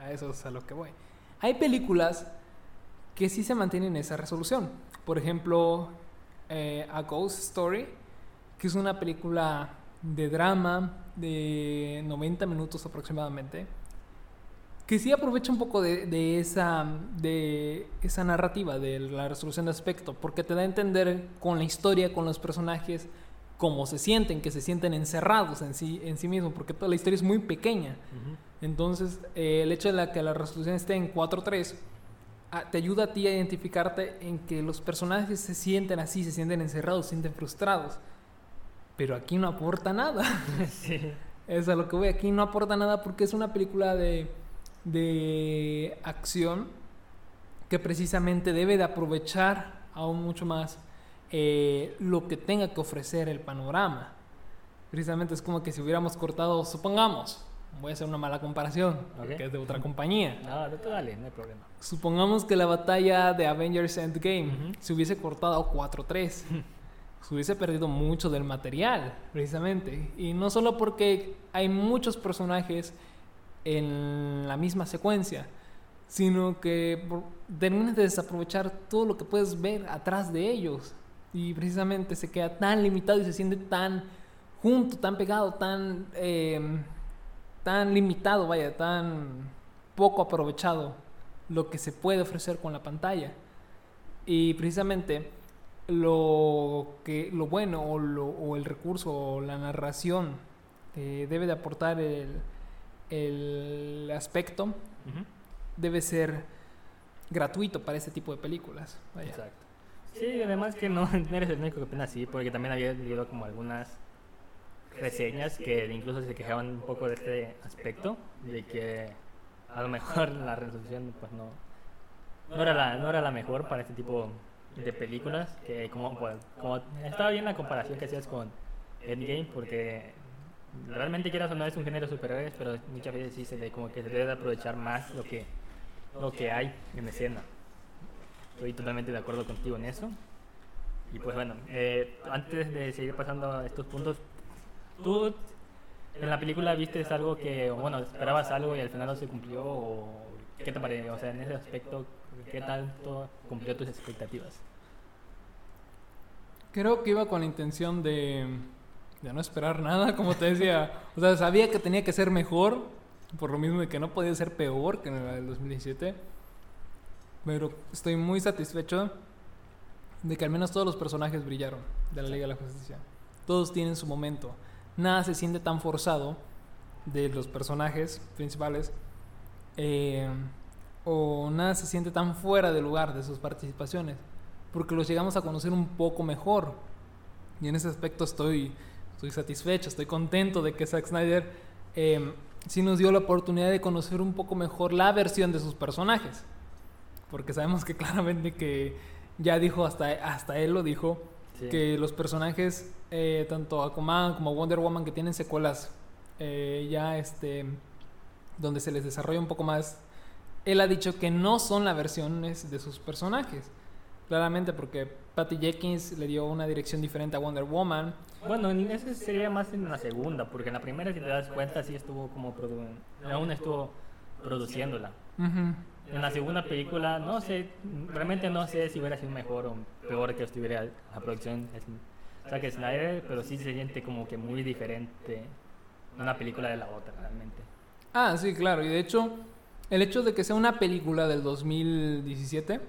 A eso es a lo que voy. Hay películas que sí se mantienen esa resolución. Por ejemplo, eh, A Ghost Story, que es una película de drama de 90 minutos aproximadamente, que sí aprovecha un poco de, esa, de esa narrativa, de la resolución de aspecto, porque te da a entender con la historia, con los personajes, cómo se sienten, que se sienten encerrados en sí, en sí mismos, porque toda la historia es muy pequeña. Ujú. Entonces, eh, el hecho de la que la resolución esté en 4.3 ah, te ayuda a ti a identificarte en que los personajes se sienten así, se sienten encerrados, se sienten frustrados. Pero aquí no aporta nada. sí. Es a lo que voy. Aquí no aporta nada porque es una película de, de acción que precisamente debe de aprovechar aún mucho más eh, lo que tenga que ofrecer el panorama. Precisamente es como que si hubiéramos cortado, supongamos, voy a hacer una mala comparación, Ok. que es de otra compañía. No, de todo dale, no hay problema. Supongamos que la batalla de Avengers Endgame Ujú. se hubiese cortado 4-3. se hubiese perdido mucho del material, precisamente. Y no solo porque hay muchos personajes en la misma secuencia, sino que terminas de desaprovechar todo lo que puedes ver atrás de ellos. Y precisamente se queda tan limitado y se siente tan junto, tan pegado, tan, eh, tan limitado, vaya, tan poco aprovechado lo que se puede ofrecer con la pantalla. Y precisamente lo que lo bueno o, lo- o el recurso o la narración eh, debe de aportar el, el aspecto debe ser gratuito para este tipo de películas. Vaya. Exacto. Sí, además que no, no eres el único que opina así, porque también había leído como algunas reseñas que incluso se quejaban un poco de este aspecto, de que a lo mejor la resolución pues no, no, era, la, no era la mejor para este tipo de películas, que como, pues, como estaba bien la comparación que hacías con Endgame, porque realmente quieras o no es un género de superhéroes, pero muchas veces sí se le, como que se debe de aprovechar más lo que, lo que hay en escena. Estoy totalmente de acuerdo contigo en eso. Y pues bueno, eh, antes de seguir pasando a estos puntos, ¿tú en la película viste algo que, bueno, esperabas algo y al final no se cumplió? ¿O qué te pareció? O sea, en ese aspecto, ¿qué tanto cumplió tus expectativas? Creo que iba con la intención de, de no esperar nada, como te decía. O sea, sabía que tenía que ser mejor, por lo mismo de que no podía ser peor que en la del 2017. Pero estoy muy satisfecho de que al menos todos los personajes brillaron de la Liga de la Justicia. Todos tienen su momento. Nada se siente tan forzado de los personajes principales. eh, o nada se siente tan fuera de lugar de sus participaciones. Porque los llegamos a conocer un poco mejor. Y en ese aspecto estoy, estoy satisfecho, estoy contento de que Zack Snyder eh, sí nos dio la oportunidad de conocer un poco mejor la versión de sus personajes. Porque sabemos que claramente que ya dijo, hasta, hasta él lo dijo, Sí. que los personajes, eh, tanto Aquaman como Wonder Woman, que tienen secuelas eh, ya este, donde se les desarrolla un poco más, él ha dicho que no son las versiones de sus personajes. Claramente porque Patty Jenkins le dio una dirección diferente a Wonder Woman. Bueno, en ese sería más en la segunda, porque en la primera, si te das cuenta, sí estuvo como produ aún estuvo produciéndola. Ujú. En la segunda película, no sé, realmente no sé si hubiera sido mejor o peor que estuviera la producción de Zack Snyder, pero sí se siente como que muy diferente una película de la otra, realmente. Ah, sí, claro. Y de hecho, el hecho de que sea una película del 2017,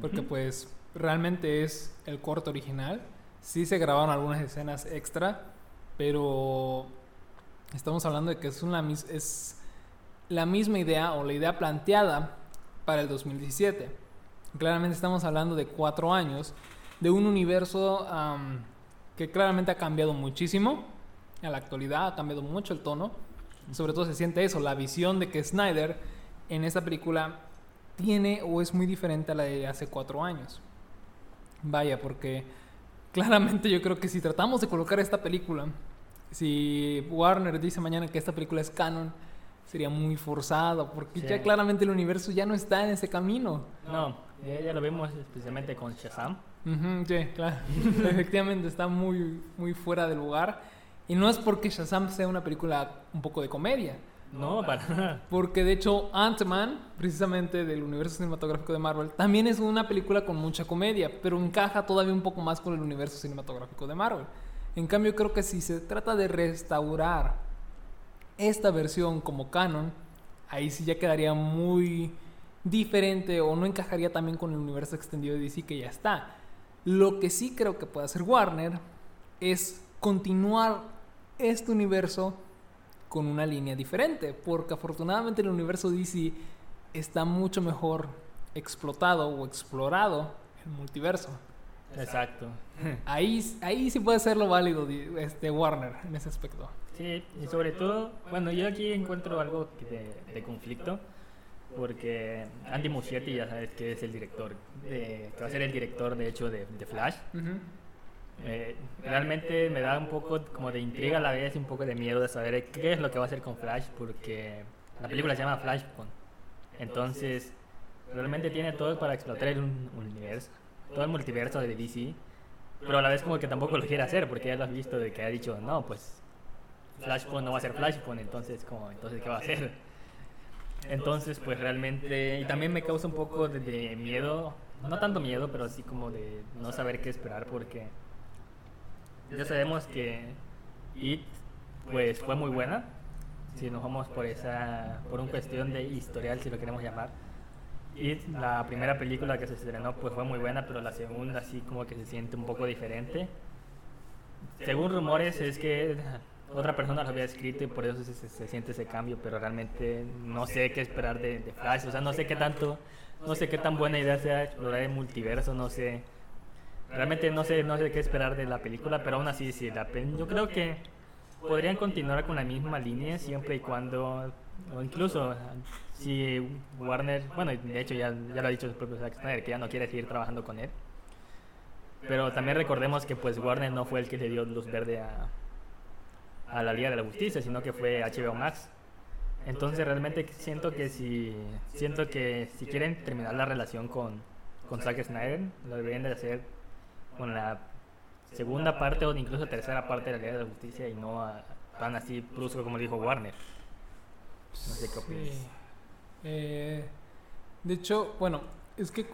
porque pues realmente es el corto original, sí se grabaron algunas escenas extra, pero estamos hablando de que es, una, es la misma idea o la idea planteada para el 2017. Claramente estamos hablando de cuatro años, de un universo am, que claramente ha cambiado muchísimo a la actualidad, ha cambiado mucho el tono. Sobre todo se siente eso, la visión de que Snyder en esta película tiene o es muy diferente a la de hace cuatro años. Vaya, porque claramente yo creo que si tratamos de colocar esta película, si Warner dice mañana que esta película es canon, sería muy forzado, porque Sí. ya claramente el universo ya no está en ese camino. No, ya, ya lo vemos especialmente con Shazam. Ujú, sí, claro. Efectivamente está muy, muy fuera de lugar. Y no es porque Shazam sea una película un poco de comedia. No, para nada. Porque de hecho Ant-Man, precisamente del universo cinematográfico de Marvel, también es una película con mucha comedia, pero encaja todavía un poco más con el universo cinematográfico de Marvel. En cambio, creo que si se trata de restaurar esta versión como canon, ahí sí ya quedaría muy diferente o no encajaría también con el universo extendido de DC que ya está. Lo que sí creo que puede hacer Warner es continuar este universo con una línea diferente, porque afortunadamente el universo DC está mucho mejor explotado o explorado el multiverso. Exacto. Ahí, ahí sí puede ser lo válido de este Warner en ese aspecto. Sí, y sobre todo, bueno, yo aquí encuentro algo de, de conflicto, porque Andy Muschietti ya sabes que es el director, de, que va a ser el director de hecho de, de Flash. Eh, realmente me da un poco como de intriga a la vez y un poco de miedo de saber qué es lo que va a hacer con Flash, porque la película se llama Flashpoint. Entonces, realmente tiene todo para explotar el universo, todo el multiverso de DC, pero a la vez como que tampoco lo quiere hacer, porque ya lo has visto de que ha dicho, no, pues Flashpoint no va a ser Flashpoint, entonces, como, entonces ¿qué va a hacer? Entonces, pues realmente, y también me causa un poco de, miedo, no tanto miedo, pero así como de no saber qué esperar, porque ya sabemos que It, pues fue muy buena, si nos vamos por esa, por una cuestión de historial, si lo queremos llamar. It, la primera película que se estrenó, pues fue muy buena, pero la segunda sí como que se siente un poco diferente. Según rumores es que otra persona lo había escrito y por eso se, siente ese cambio, pero realmente no sé qué esperar de, Flash, o sea, no sé qué tanto, no sé qué tan buena idea sea explorar el multiverso, no sé, realmente no sé, no sé qué esperar de la película, pero aún así sí, la, yo creo que podrían continuar con la misma línea siempre y cuando, o incluso si Warner, bueno, de hecho ya, ya lo ha dicho el propio Zack Snyder, que ya no quiere seguir trabajando con él. Pero también recordemos que pues Warner no fue el que le dio luz verde a, a la Liga de la Justicia, sino que fue HBO Max. Entonces realmente siento que si siento que si quieren terminar la relación con, con Zack Snyder, lo deberían de hacer con la segunda parte o incluso tercera parte de la Liga de la Justicia y no tan así brusco como dijo Warner. No sé qué opinas. Eh, de hecho, bueno, es que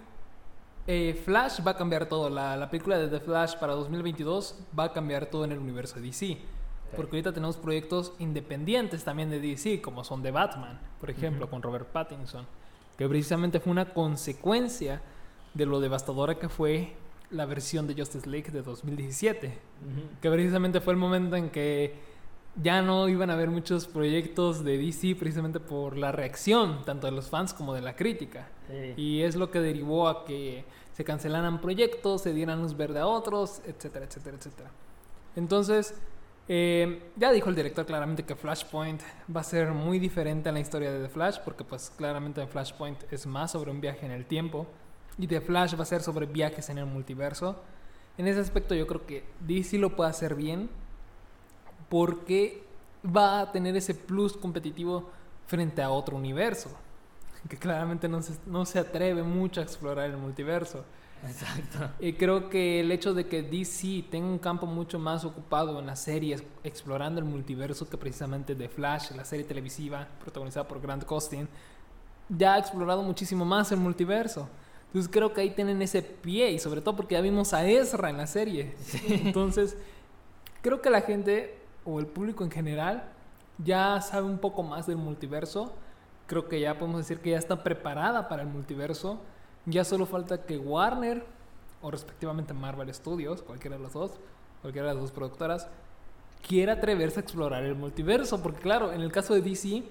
eh, Flash va a cambiar todo. La, la película de The Flash para 2022 va a cambiar todo en el universo de DC. Porque ahorita tenemos proyectos independientes también de DC, como son de Batman, por ejemplo, con Robert Pattinson, que precisamente fue una consecuencia de lo devastadora que fue la versión de Justice League de 2017, que precisamente fue el momento en que ya no iban a haber muchos proyectos de DC precisamente por la reacción tanto de los fans como de la crítica. Y es lo que derivó a que se cancelaran proyectos, se dieran luz verde a otros, etcétera, etcétera, etcétera. Entonces, eh, ya dijo el director claramente que Flashpoint va a ser muy diferente a la historia de The Flash, porque pues claramente Flashpoint es más sobre un viaje en el tiempo y The Flash va a ser sobre viajes en el multiverso. En ese aspecto yo creo que DC lo puede hacer bien porque va a tener ese plus competitivo frente a otro universo, que claramente no se, no se atreve mucho a explorar el multiverso. Exacto. Y creo que el hecho de que DC tenga un campo mucho más ocupado en las series, explorando el multiverso que precisamente The Flash, la serie televisiva protagonizada por Grant Costin, ya ha explorado muchísimo más el multiverso. Entonces creo que ahí tienen ese pie y sobre todo porque ya vimos a Ezra en la serie. Entonces creo que la gente o el público en general ya sabe un poco más del multiverso. Creo que ya podemos decir que ya está preparada para el multiverso ya solo falta que Warner, o respectivamente Marvel Studios, cualquiera de los dos, cualquiera de las dos productoras, quiera atreverse a explorar el multiverso. Porque claro, en el caso de DC,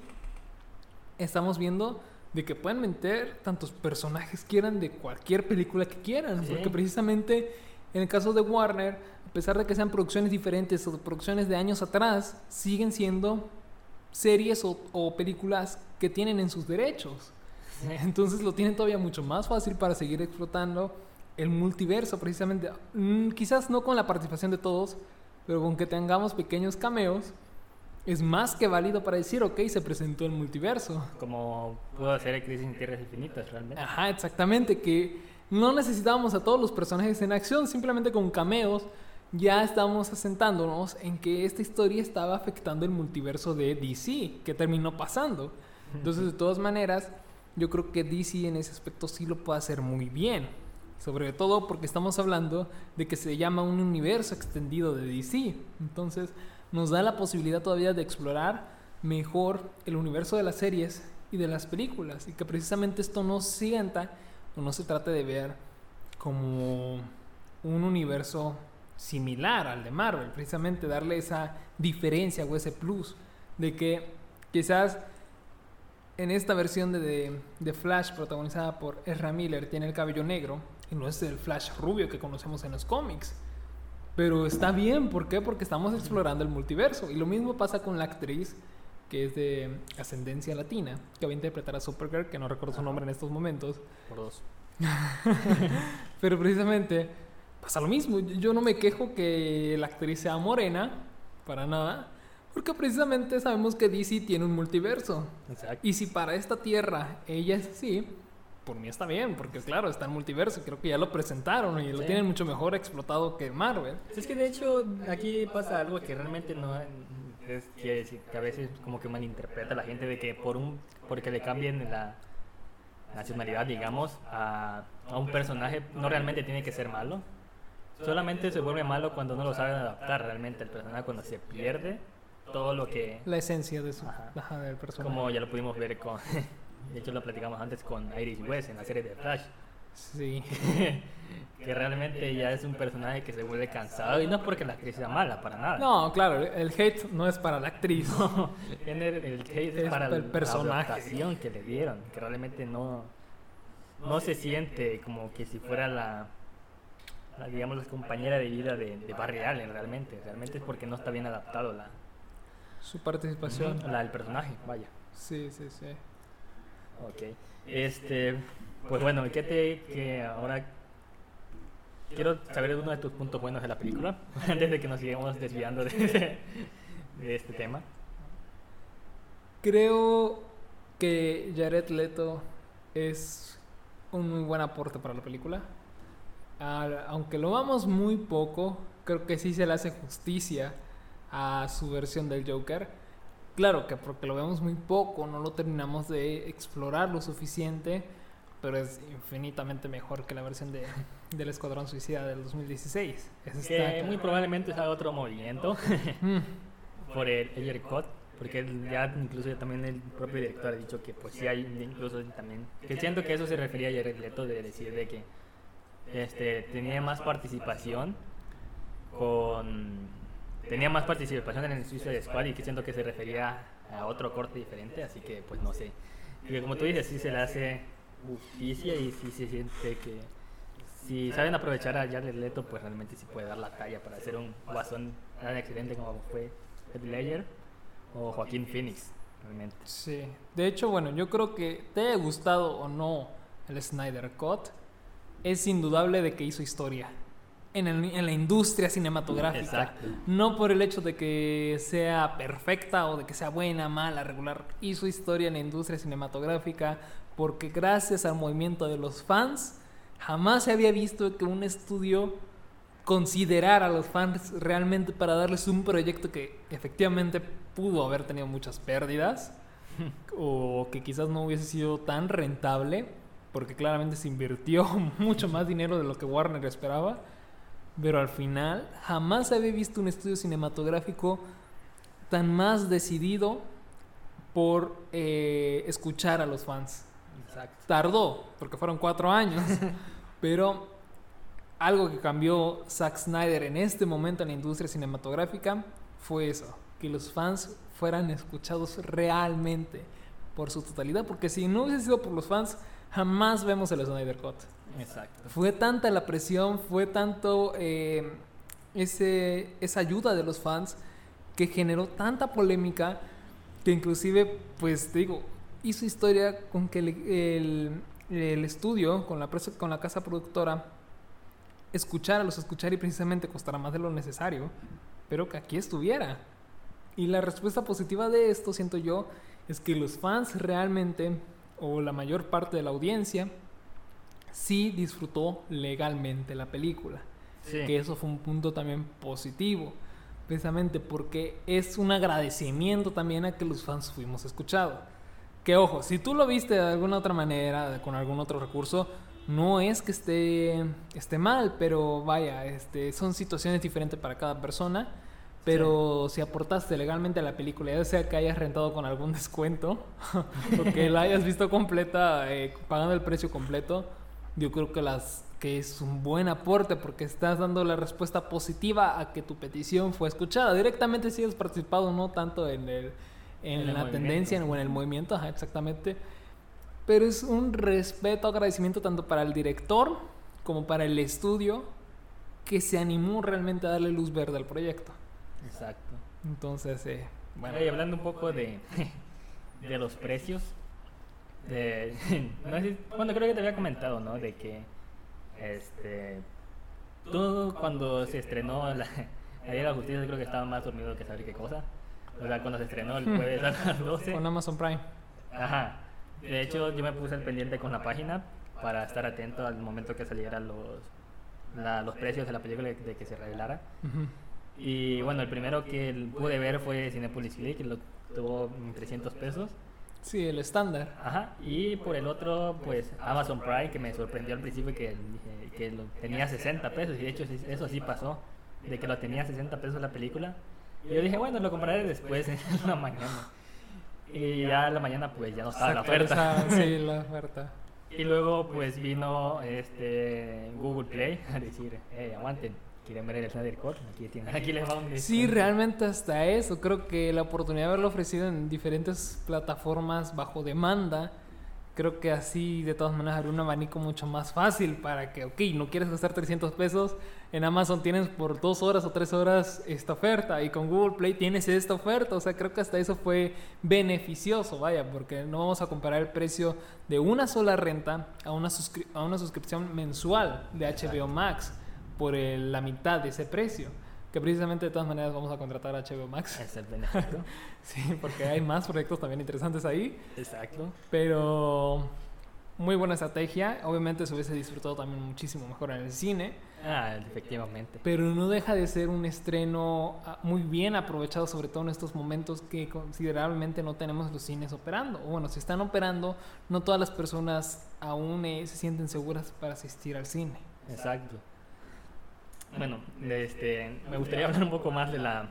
estamos viendo de que pueden meter tantos personajes quieran de cualquier película que quieran. Porque precisamente en el caso de Warner, a pesar de que sean producciones diferentes o producciones de años atrás, siguen siendo series o películas que tienen en sus derechos. Entonces lo tienen todavía mucho más fácil para seguir explotando el multiverso, precisamente. Mm, quizás no con la participación de todos, pero con que tengamos pequeños cameos, es más que válido para decir, ok, se presentó el multiverso. Como pudo hacer Crisis en Tierras Infinitas, realmente. Ajá, exactamente, que no necesitábamos a todos los personajes en acción, simplemente con cameos ya estamos asentándonos en que esta historia estaba afectando el multiverso de DC, que terminó pasando. Entonces, de todas maneras, yo creo que DC en ese aspecto sí lo puede hacer muy bien. Sobre todo porque estamos hablando de que se llama un universo extendido de DC. Entonces nos da la posibilidad todavía de explorar mejor el universo de las series y de las películas. Y que precisamente esto no sienta o no se trate de ver como un universo similar al de Marvel. Precisamente darle esa diferencia o ese plus de que quizás en esta versión de, de, de Flash protagonizada por Ezra Miller tiene el cabello negro y no es el Flash rubio que conocemos en los cómics. Pero está bien, ¿por qué? Porque estamos explorando el multiverso. Y lo mismo pasa con la actriz que es de ascendencia latina, que va a interpretar a Supergirl, que no recuerdo su nombre en estos momentos. Por dos. Pero precisamente pasa lo mismo. Yo no me quejo que la actriz sea morena, para nada, porque precisamente sabemos que DC tiene un multiverso. Exacto. Y si para esta tierra ella es así, por mí está bien, porque claro, está en multiverso. Creo que ya lo presentaron y lo Sí. tienen mucho mejor explotado que Marvel. Es que de hecho aquí pasa algo que realmente no es que, que a veces como que malinterpreta la gente de que por un porque le cambien la nacionalidad digamos a, a un personaje no realmente tiene que ser malo solamente se vuelve malo cuando no lo saben adaptar realmente el personaje cuando se pierde todo lo que La esencia de su, Ajá. ajá, del personaje. como ya lo pudimos ver con de hecho lo platicamos antes con Iris West en la serie de Flash Sí. que realmente ya es un personaje que se vuelve cansado y no es porque la actriz sea mala para nada No, claro, el hate no es para la actriz. Tiene el, el hate Es para el la personaje. adaptación que le dieron, que realmente no, no se siente como que si fuera la, la, digamos, la compañera de vida de, de Barry Allen realmente. Realmente es porque no está bien adaptado la, Su participación. la del personaje, vaya. Sí, sí, sí. Ok. Este, pues bueno, ¿qué te, que ahora quiero saber uno de tus puntos buenos de la película, antes de que nos sigamos desviando de, de este tema. Creo que Jared Leto es un muy buen aporte para la película. Al- aunque lo vamos muy poco, creo que sí se le hace justicia a su versión del Joker. Claro que porque lo vemos muy poco, no lo terminamos de explorar lo suficiente, pero es infinitamente mejor que la versión de, del Escuadrón Suicida del 2016. Esa está Que clara. muy probablemente sea otro movimiento. Mm, por el Ayer Cut, porque ya incluso también el propio director ha dicho que pues sí hay incluso también, que siento que eso se refería a Jared Leto de decir de que este tenía más participación con tenía más participación en el Suicide Squad y que siento que se refería a otro corte diferente, así que pues no sé. Y como tú dices, sí se le hace justicia y sí se siente que si saben aprovechar a Jared Leto, pues realmente sí puede dar la talla para hacer un guasón tan excelente como fue Heath Ledger o Joaquín Phoenix, realmente. Sí, de hecho, bueno, yo creo que te haya gustado o no el Snyder Cut, es indudable de que hizo historia en, el- en la industria cinematográfica. Exacto. No por el hecho de que sea perfecta o de que sea buena, mala, regular. Hizo historia en la industria cinematográfica porque gracias al movimiento de los fans, jamás se había visto que un estudio considerara a los fans realmente para darles un proyecto que efectivamente pudo haber tenido muchas pérdidas o que quizás no hubiese sido tan rentable porque claramente se invirtió mucho más dinero de lo que Warner esperaba pero al final jamás había visto un estudio cinematográfico tan más decidido por eh, escuchar a los fans. Exacto. Tardó, porque fueron cuatro años, pero algo que cambió Zack Snyder en este momento en la industria cinematográfica fue eso, que los fans fueran escuchados realmente por su totalidad, porque si no hubiese sido por los fans, jamás vemos el Snyder Cut. Exacto. Fue tanta la presión, fue tanto eh, ese, esa ayuda de los fans que generó tanta polémica que inclusive, pues te digo, hizo historia con que el, el- el estudio, con la, presa- con la casa productora, escuchara, los escuchara y precisamente costara más de lo necesario, pero que aquí estuviera. Y la respuesta positiva de esto, siento yo, es que los fans realmente, o la mayor parte de la audiencia, sí disfrutó legalmente la película. Sí. Que eso fue un punto también positivo, precisamente porque es un agradecimiento también a que los fans fuimos escuchados. Que ojo, si tú lo viste de alguna otra manera, con algún otro recurso, no es que esté, esté mal, pero vaya, este, son situaciones diferentes para cada persona. Pero si aportaste legalmente a la película, ya sea que hayas rentado con algún descuento o que la hayas visto completa, eh, pagando el precio completo, yo creo que las que es un buen aporte porque estás dando la respuesta positiva a que tu petición fue escuchada. Directamente si has participado, no tanto en el, en, En el la tendencia sí. o en el movimiento, ajá, exactamente. Pero es un respeto, agradecimiento tanto para el director como para el estudio que se animó realmente a darle luz verde al proyecto. Exacto. Entonces, eh, bueno. Y hablando un poco de, de los precios, de, no sé si- bueno, creo que te había comentado, ¿no? De que, este, tú cuando se estrenó la, ayer la justicia, creo que estaba más dormido que saber qué cosa. O sea, cuando se estrenó el jueves a las 12. Con Amazon Prime. Ajá. De hecho, yo me puse al pendiente con la página para estar atento al momento que salieran los, la- los precios de la película de que se revelara. Y bueno, el primero que pude ver fue Cinepolis Click, que lo tuvo en 300 pesos. Sí, el estándar. Ajá. Y por el otro, pues Amazon Prime, que me sorprendió al principio que, dije que lo tenía 60 pesos. Y de hecho, eso sí pasó, de que lo tenía 60 pesos la película. Y yo dije, bueno, lo compraré después en la mañana. Y ya en la mañana, pues ya no estaba la oferta. Sí, la oferta. Y luego pues vino este Google Play a decir, hey, aguanten, quieren ver el Snyder Cut, aquí, tienen, aquí les va un Sí, descuento". realmente hasta eso. Creo que la oportunidad de haberlo ofrecido en diferentes plataformas bajo demanda, creo que así de todas maneras hará un abanico mucho más fácil para que, ok, no quieres gastar 300 pesos, en Amazon tienes por dos horas o tres horas esta oferta y con Google Play tienes esta oferta. O sea, creo que hasta eso fue beneficioso, vaya, porque no vamos a comparar el precio de una sola renta a una, suscri- a una suscripción mensual de HBO Max por el- la mitad de ese precio. Que precisamente de todas maneras vamos a contratar a HBO Max. Es el beneficio. Sí, porque hay más proyectos también interesantes ahí. Exacto. Pero muy buena estrategia. Obviamente se hubiese disfrutado también muchísimo mejor en el cine. Ah, efectivamente. Pero no deja de ser un estreno ah, muy bien aprovechado, sobre todo en estos momentos que considerablemente no tenemos los cines operando. O bueno, si están operando, no todas las personas aún eh, se sienten seguras para asistir al cine. Exacto. Bueno, este, me gustaría hablar un poco más de la,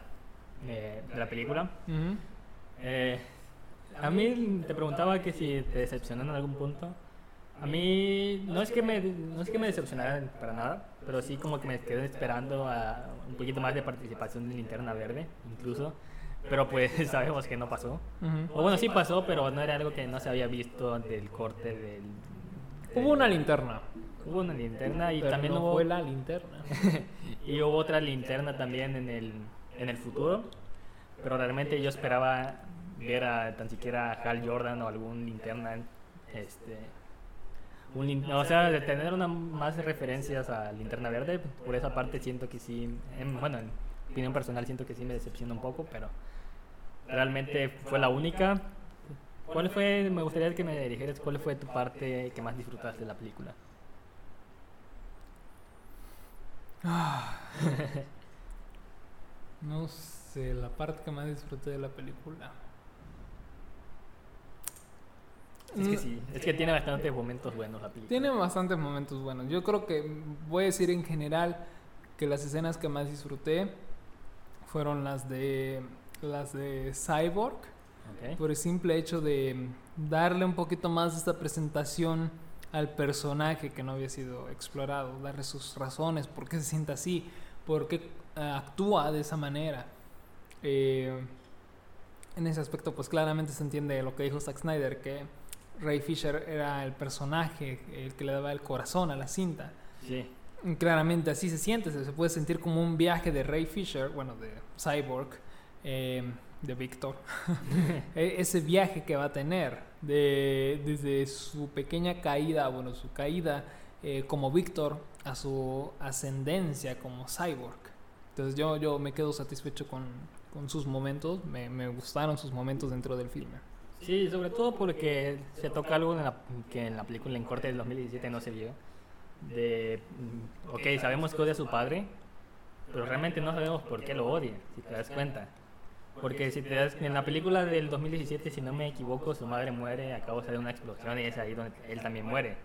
eh, de la película. Ujú. Eh, a mí te preguntaba que si te decepcionó en algún punto. A mí no es que me no es que me decepcionara para nada, pero sí como que me quedé esperando a un poquito más de participación de Linterna Verde, incluso. Pero pues sabemos que no pasó. Ujú. O bueno, sí pasó, pero no era algo que no se había visto del corte del... Hubo una linterna, Hubo una linterna y pero también no hubo... fue la linterna. y hubo otra linterna también en el, en el futuro. Pero realmente yo esperaba ver a tan siquiera a Hal Jordan o algún linterna. Este, un o sea, de tener una, más referencias a Linterna Verde. Por esa parte siento que sí. en- bueno, en opinión personal siento que sí me decepciona un poco, pero realmente fue la única. ¿Cuál fue, me gustaría que me dijeras cuál fue tu parte que más disfrutaste de la película? No sé, la parte que más disfruté de la película. Es que Mm, sí, es que tiene bastantes momentos buenos la película. Tiene bastantes momentos buenos. Yo creo que voy a decir en general que las escenas que más disfruté fueron las de las de Cyborg por el simple hecho de darle un poquito más de esta presentación al personaje que no había sido explorado, darle sus razones, por qué se siente así, por qué eh, actúa de esa manera. Eh, en ese aspecto, pues claramente se entiende lo que dijo Zack Snyder, que Ray Fisher era el personaje, el que le daba el corazón a la cinta. Sí, Claramente así se siente, se se puede sentir como un viaje de Ray Fisher, bueno, de Cyborg, eh, de Victor, E- ese viaje que va a tener de, desde su pequeña caída, bueno, su caída eh, como Victor a su ascendencia como Cyborg. Entonces yo, yo me quedo satisfecho con, con sus momentos, me, me gustaron sus momentos dentro del filme. sí, sobre todo porque se toca algo en la- que en la película en corte del 2017 no se vio. De, mm, ok, sabemos que odia a su padre, pero realmente no sabemos por qué lo odia, si te das cuenta. Porque si te das, en la película del 2017, si no me equivoco, su madre muere a causa de una explosión y es ahí donde él también muere.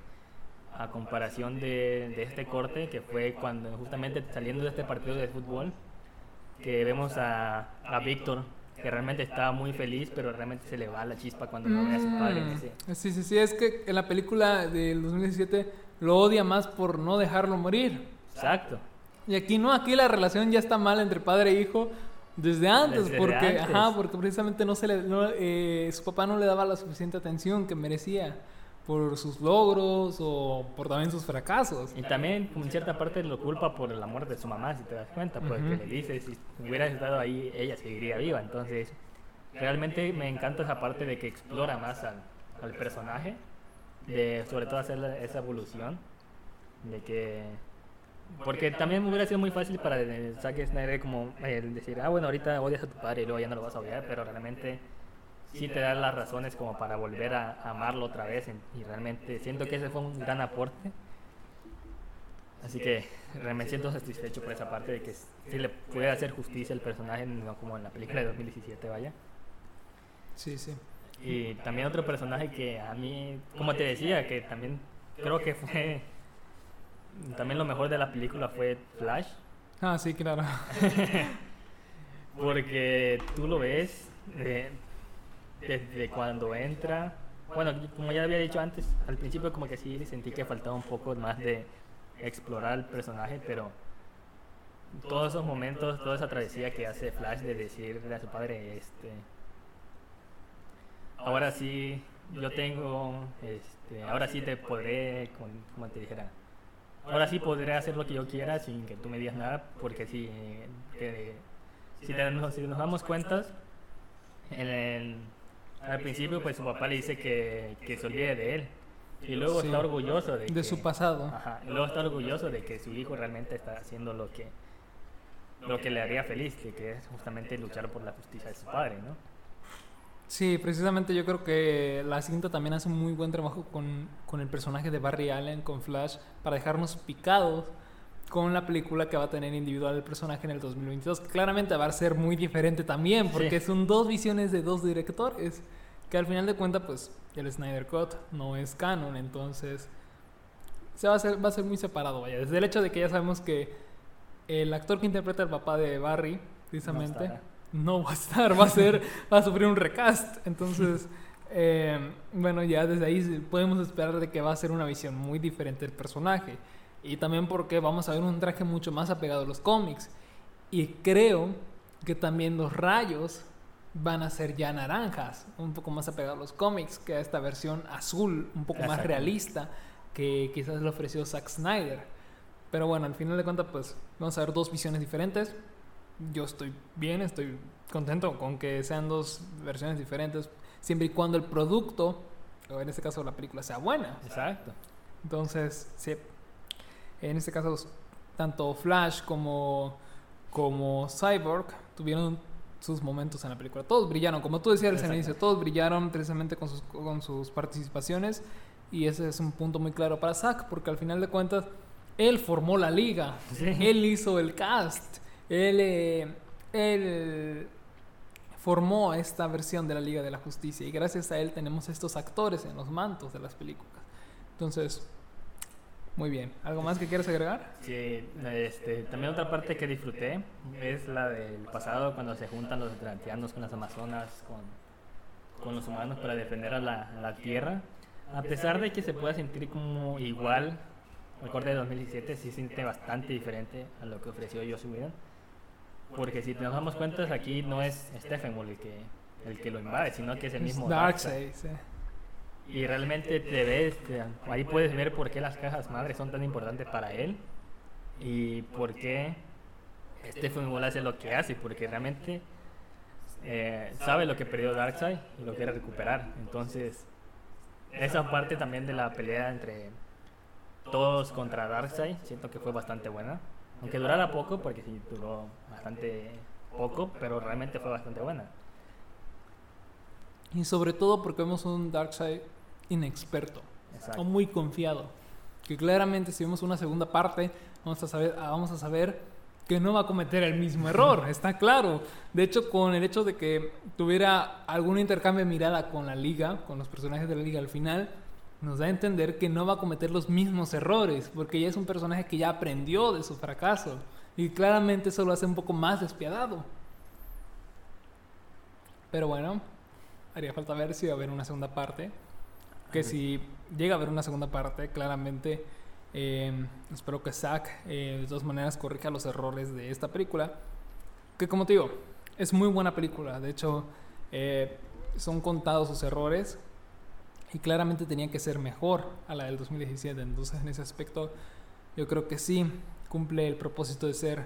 A comparación de, de este corte, que fue cuando justamente saliendo de este partido de fútbol, que vemos a, a Víctor, que realmente estaba muy feliz, pero realmente se le va la chispa cuando no ve a su padre ese. Mm, Sí, sí, sí, es que en la película del 2017 lo odia más por no dejarlo morir. Exacto. Y aquí no, aquí la relación ya está mal entre padre e hijo Desde antes, Desde porque, antes. Ajá, porque precisamente no se le, no, eh, su papá no le daba la suficiente atención que merecía por sus logros o por también sus fracasos. Y también, como en cierta parte, lo culpa por la muerte de su mamá, si te das cuenta, porque Ujú. le dice, si hubiera estado ahí, ella seguiría viva. Entonces, realmente me encanta esa parte de que explora más al, al personaje, de sobre todo hacer esa evolución, de que... Porque también hubiera sido muy fácil para el Zack Snyder como el decir, ah, bueno, ahorita odias a tu padre y luego ya no lo vas a odiar, pero realmente sí te da las razones como para volver a amarlo otra vez y realmente siento que ese fue un gran aporte. Así que me siento satisfecho por esa parte de que sí le puede hacer justicia al personaje, no como en la película de 2017, vaya. Sí, sí. Y también otro personaje que a mí, como te decía, que también creo que fue, también lo mejor de la película fue Flash, Ah, sí, claro. porque tú lo ves eh, desde cuando entra, bueno, como ya había dicho antes, al principio como que sí sentí que faltaba un poco más de explorar el personaje, pero todos esos momentos, toda esa travesía que hace Flash de decirle a su padre, este, ahora sí, yo tengo, este, ahora sí te podré, con- como te dijera, ahora sí podré hacer lo que yo quiera sin que tú me digas nada, porque si, que- si, te- si nos damos cuenta, en el- al principio pues su papá le dice que, que se olvide de él, y luego Sí. está orgulloso de, De que- su pasado. Ajá, y luego está orgulloso de que su hijo realmente está haciendo lo que lo que le haría feliz, que, que es justamente luchar por la justicia de su padre, ¿no? Sí, precisamente yo creo que la cinta también hace un muy buen trabajo con, con el personaje de Barry Allen, con Flash, para dejarnos picados con la película que va a tener individual el personaje en el 2022, que claramente va a ser muy diferente también, porque Sí. son dos visiones de dos directores, que al final de cuentas, pues, el Snyder Cut no es canon, entonces se va a ser, va a ser muy separado, vaya, desde el hecho de que ya sabemos que el actor que interpreta al papá de Barry, precisamente. No va a estar, va a ser, va a sufrir un recast. Entonces, eh, bueno, ya desde ahí podemos esperar de que va a ser una visión muy diferente del personaje. Y también porque vamos a ver un traje mucho más apegado a los cómics. Y creo que también los rayos van a ser ya naranjas, un poco más apegados a los cómics que a esta versión azul, un poco más realista que quizás le ofreció Zack Snyder. Pero bueno, al final de cuentas, pues vamos a ver dos visiones diferentes. Yo estoy bien, estoy contento con que sean dos versiones diferentes, siempre y cuando el producto, o en este caso la película, sea buena. Exacto. Entonces, sí, en este caso, tanto Flash como, como Cyborg tuvieron sus momentos en la película. Todos brillaron, como tú decías al inicio, todos brillaron precisamente con sus, con sus participaciones. Y ese es un punto muy claro para Zack, porque al final de cuentas, él formó la liga, Sí. él hizo el cast, él, eh, él formó esta versión de la Liga de la Justicia y gracias a él tenemos estos actores en los mantos de las películas. Entonces, muy bien. ¿Algo más que quieras agregar? Sí, este, también otra parte que disfruté es la del pasado cuando se juntan los atlanteanos con las amazonas, con, los humanos para defender a la, tierra. A pesar de que se pueda sentir como igual, el corte de 2017 sí siente bastante diferente a lo que ofreció Joss Whedon. Porque si nos damos cuenta, aquí no es Stephen el que, el que lo invade, sino que es el mismo Darkseid. Sí. Y realmente te ves, te- ahí puedes ver por qué las cajas madres son tan importantes para él y por qué Stephen Wall hace lo que hace, porque realmente eh, sabe lo que perdió Darkseid y lo quiere recuperar. Entonces, esa parte también de la pelea entre todos contra Darkseid, siento que fue bastante buena. Aunque durara poco, porque sí duró bastante poco, pero realmente fue bastante buena. Y sobre todo porque vemos un Darkseid inexperto Exacto. o muy confiado. Que claramente si vemos una segunda parte, vamos a saber, ah, vamos a saber que no va a cometer el mismo error, está claro. De hecho, con el hecho de que tuviera algún intercambio de mirada con la liga, con los personajes de la liga al final, nos da a entender que no va a cometer los mismos errores, porque ya es un personaje que ya aprendió de su fracaso. Y claramente eso lo hace un poco más despiadado. Pero bueno, haría falta ver si va a haber una segunda parte. Que si llega a haber una segunda parte, claramente eh, espero que Zack eh, de todas maneras corrija los errores de esta película. Que como te digo, es muy buena película. De hecho, eh, son contados sus errores y claramente tenía que ser mejor a la del 2017. Entonces, en ese aspecto, yo creo que sí cumple el propósito de ser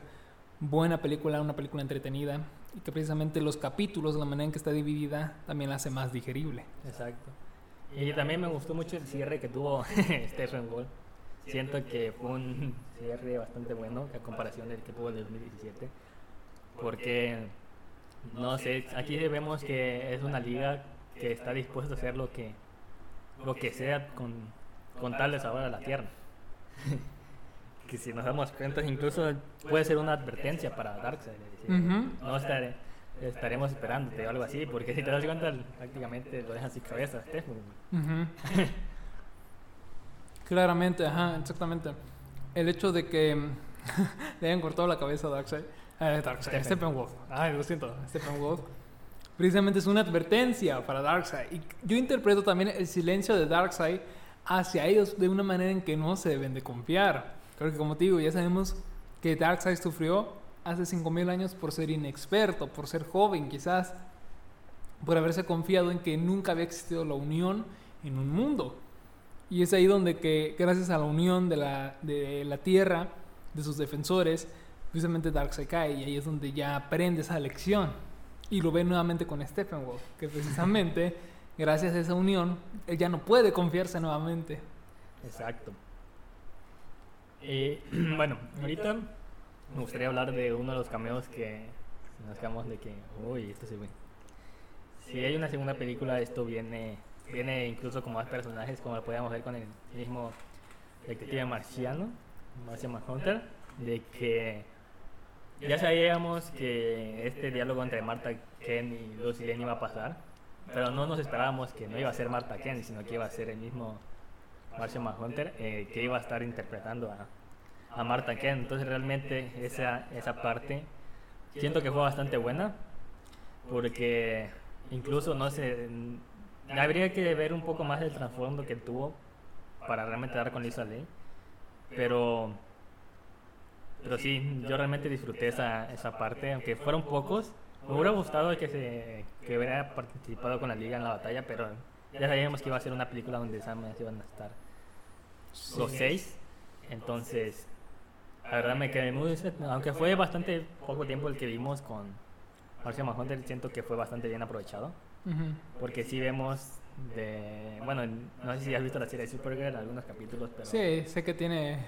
buena película, una película entretenida y que precisamente los capítulos, la manera en que está dividida, también la hace más digerible. Exacto. Y también me gustó mucho el cierre que tuvo Stephen Wall. Siento que fue un cierre bastante bueno a comparación del que tuvo el 2017. Porque, no sé, aquí vemos que es una liga que está dispuesta a hacer lo que, lo que sea con, con tal de salvar a la Tierra. que si nos damos cuenta, incluso puede ser una advertencia para Darkseid. No estaré, estaremos esperándote o algo así, porque si te das cuenta, prácticamente lo dejan sin cabeza. Claramente, ajá, exactamente. El hecho de que le hayan cortado la cabeza a Darkseid. Eh, Darkseid, Steppenwolf. Ay, lo siento, Steppenwolf. Precisamente es una advertencia para Darkseid. Y yo interpreto también el silencio de Darkseid hacia ellos de una manera en que no se deben de confiar. Creo que como te digo, ya sabemos que Darkseid sufrió hace 5.000 años por ser inexperto, por ser joven quizás, por haberse confiado en que nunca había existido la unión en un mundo. Y es ahí donde que gracias a la unión de la, de la Tierra, de sus defensores, precisamente Darkseid cae y ahí es donde ya aprende esa lección. Y lo ve nuevamente con Steppenwolf, que precisamente gracias a esa unión, él ya no puede confiarse nuevamente. Exacto. Eh, bueno, ahorita me gustaría hablar de uno de los cameos que nos quedamos de que, uy, esto se ve. Si hay una segunda película, esto viene viene incluso con más personajes, como lo podíamos ver con el mismo detective marciano, Marcian Manhunter, de que ya sabíamos que este diálogo entre Marta Ken y Lucy Lane iba a pasar, pero no nos esperábamos que no iba a ser Marta Ken, sino que iba a ser el mismo Marcian Manhunter eh, que iba a estar interpretando a, a Marta Ken. Entonces realmente esa, esa parte siento que fue bastante buena, porque incluso no sé habría que ver un poco más el trasfondo que tuvo para realmente dar con Lisa Ley. Pero, pero sí, yo realmente disfruté esa, esa parte, aunque fueron pocos. Me hubiera gustado que, se, que hubiera participado con la liga en la batalla, pero ya sabíamos que iba a ser una película donde Sam iban a estar los seis. Entonces, la verdad me quedé muy... Aunque fue bastante poco tiempo el que vimos con Marcia Mahoney, siento que fue bastante bien aprovechado. Porque si vemos de... Bueno, no sé si has visto la serie de Supergirl, algunos capítulos, pero... Sí, sé que tiene...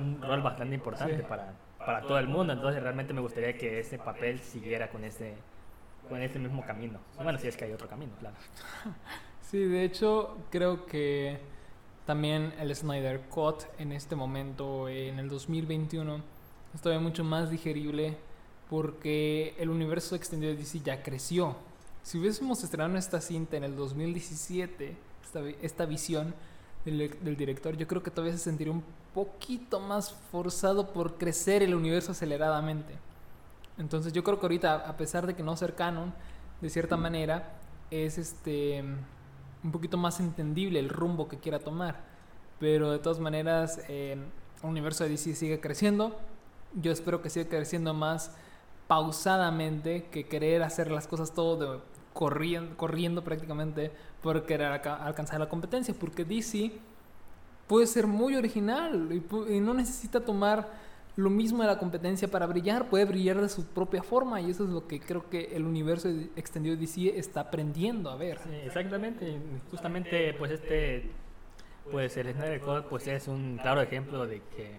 un rol bastante importante para, para todo el mundo, entonces realmente me gustaría que ese papel siguiera con ese, con ese mismo camino. Bueno, si es que hay otro camino, claro. Sí, de hecho, creo que también el Snyder Cut en este momento, en el 2021, es todavía mucho más digerible porque el universo extendido de DC ya creció. Si hubiésemos estrenado esta cinta en el 2017, esta, esta visión del, del, director, yo creo que todavía se sentiría un poquito más forzado por crecer el universo aceleradamente. Entonces yo creo que ahorita, a pesar de que no ser canon, de cierta manera, es este un poquito más entendible el rumbo que quiera tomar. Pero de todas maneras, el universo de DC sigue creciendo. Yo espero que siga creciendo más pausadamente que querer hacer las cosas todo corriendo, corriendo prácticamente por querer alcanzar la competencia, porque DC puede ser muy original y, no necesita tomar lo mismo de la competencia para brillar, puede brillar de su propia forma y eso es lo que creo que el universo extendido de DC está aprendiendo a ver. exactamente, justamente pues este pues el Snyder Code pues es un claro ejemplo de que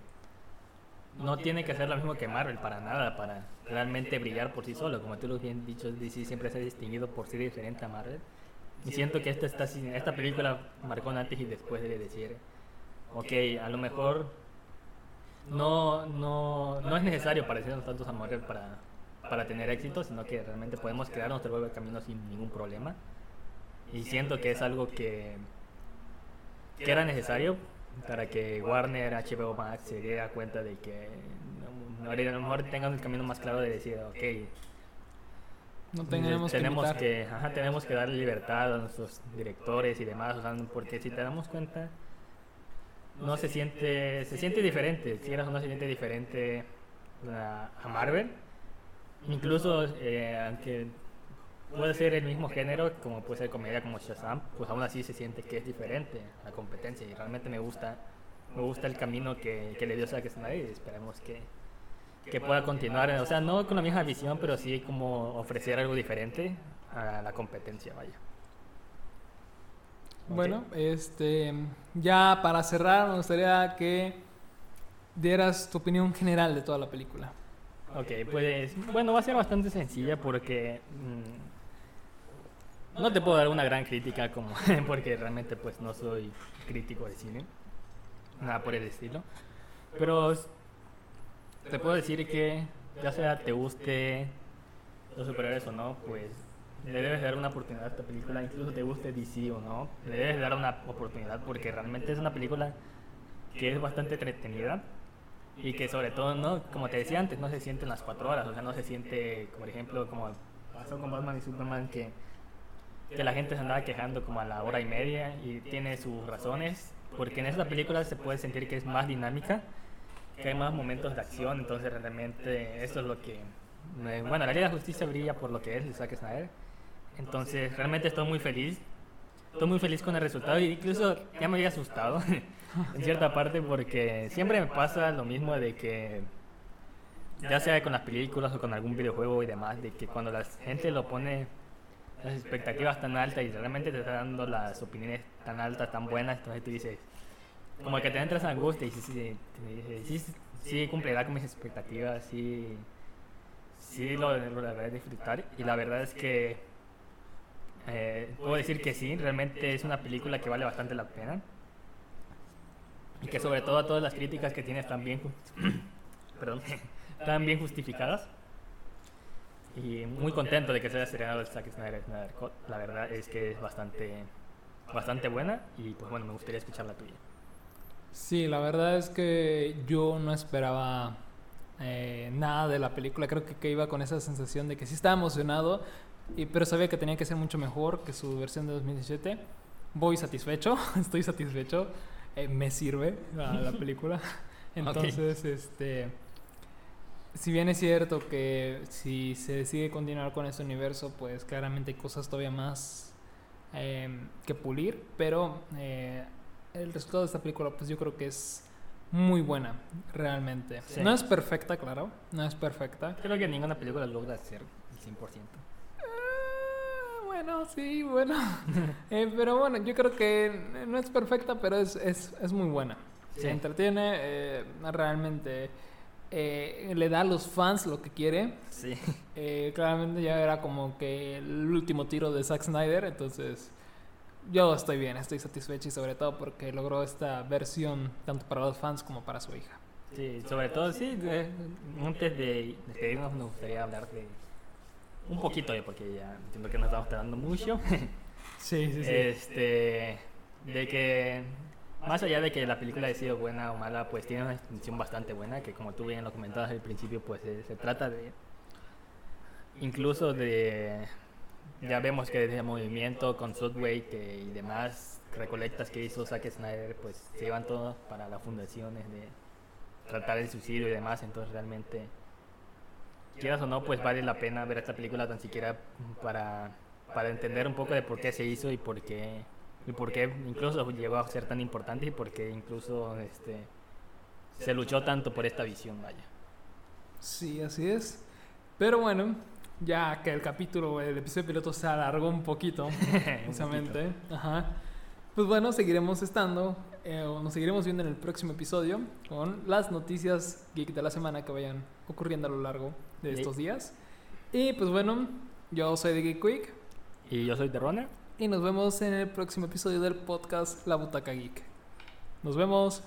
no tiene que ser lo mismo que Marvel para nada, para realmente brillar por sí solo. Como tú lo bien dicho, DC siempre se ha distinguido por ser diferente a Marvel. Y siento que esta, esta, esta película marcó un antes y después de decir, ok, a lo mejor no, no, no es necesario parecernos tantos a Marvel para, para tener éxito, sino que realmente podemos crear nuestro propio camino sin ningún problema. Y siento que es algo que, que era necesario para que Warner, HBO Max se diera cuenta de que a lo mejor tengan el camino más claro de decir, ok, no tenemos, tenemos que, tenemos que darle libertad a nuestros directores y demás, porque si te damos cuenta, no se siente, se siente diferente, si eras no se siente diferente a, Marvel, Incluso, eh, aunque puede ser el mismo género, como puede ser comedia como Shazam, pues aún así se siente que es diferente la competencia y realmente me gusta me gusta el camino que, que le dio Zack Snyder y esperemos que, que pueda continuar, o sea, no con la misma visión, pero sí como ofrecer algo diferente a la competencia, vaya. Bueno, este, ya para cerrar, me gustaría que dieras tu opinión general de toda la película. Ok, pues bueno, va a ser bastante sencilla porque mm, no te puedo dar una gran crítica como porque realmente pues no soy crítico de cine, nada por el estilo, pero te puedo decir que ya sea te guste los superhéroes o no, pues le debes dar una oportunidad a esta película, incluso te guste DC o no, le debes dar una oportunidad porque realmente es una película que es bastante entretenida y que sobre todo, no como te decía antes, no se siente en las cuatro horas, o sea, no se siente, por ejemplo, como pasó con Batman y Superman, que, que la gente se andaba quejando como a la hora y media y tiene sus razones, porque en esta película se puede sentir que es más dinámica, que hay más momentos de acción, entonces realmente eso es lo que... Bueno, la Liga de la Justicia brilla por lo que es el Zack Snyder, entonces realmente estoy muy feliz, estoy muy feliz con el resultado y incluso ya me había asustado en cierta parte porque siempre me pasa lo mismo de que ya sea con las películas o con algún videojuego y demás, de que cuando la gente lo pone las expectativas tan altas y realmente te está dando las opiniones tan altas, tan buenas, entonces tú dices, como que te entras en angustia y sí, sí, sí, sí, cumplirá con mis expectativas, sí, sí lo, lo deberé disfrutar. Y la verdad es que eh, puedo decir que sí, realmente es una película que vale bastante la pena y que sobre todo todas las críticas que tiene están bien, perdón, están bien justificadas. Y muy contento de que se haya estrenado el Zack Snyder, Snyder Cut. La verdad es que es bastante, bastante buena y pues bueno, me gustaría escuchar la tuya. Sí, la verdad es que yo no esperaba eh, nada de la película. Creo que, que, iba con esa sensación de que sí estaba emocionado, y, pero sabía que tenía que ser mucho mejor que su versión de 2017. Voy satisfecho, estoy satisfecho. Eh, me sirve la, la película. Entonces, okay. este. Si bien es cierto que si se decide continuar con este universo, pues claramente hay cosas todavía más eh, que pulir, pero eh, el resultado de esta película, pues yo creo que es muy buena, realmente. Sí. No es perfecta, claro, no es perfecta. Creo que ninguna película logra ser el 100%. Bueno, sí, bueno. eh, pero bueno, yo creo que no es perfecta, pero es, es, es muy buena. Sí. Se entretiene, eh, realmente eh, le da a los fans lo que quiere. Sí. Claramente ya era como que el último tiro de Zack Snyder, entonces yo estoy bien, estoy satisfecho y sobre todo porque logró esta versión tanto para los fans como para su hija. Sí, sobre todo sí, antes de despedirnos me gustaría hablar de un poquito, porque ya entiendo que nos estamos tardando mucho. Sí, sí, sí. Este, de que más allá de que la película haya sido buena o mala, pues tiene una intención bastante buena, que como tú bien lo comentabas al principio, pues se, se trata de incluso de ya vemos que desde el movimiento con Subway que, y demás recolectas que hizo Zack Snyder, pues se llevan todo para las fundaciones de tratar el suicidio y demás, entonces realmente quieras o no, pues vale la pena ver esta película tan siquiera para, para entender un poco de por qué se hizo y por qué y por qué incluso llegó a ser tan importante y por qué incluso este se luchó tanto por esta visión, vaya. Sí, así es. Pero bueno, ya que el capítulo, el episodio piloto se alargó un poquito, precisamente. Ajá. Pues bueno, seguiremos estando, eh, nos seguiremos viendo en el próximo episodio con las noticias geek de la semana que vayan ocurriendo a lo largo de estos días. Y pues bueno, yo soy Geek Quick. Y yo soy de Runner. Y nos vemos en el próximo episodio del podcast La Butaca Geek. Nos vemos.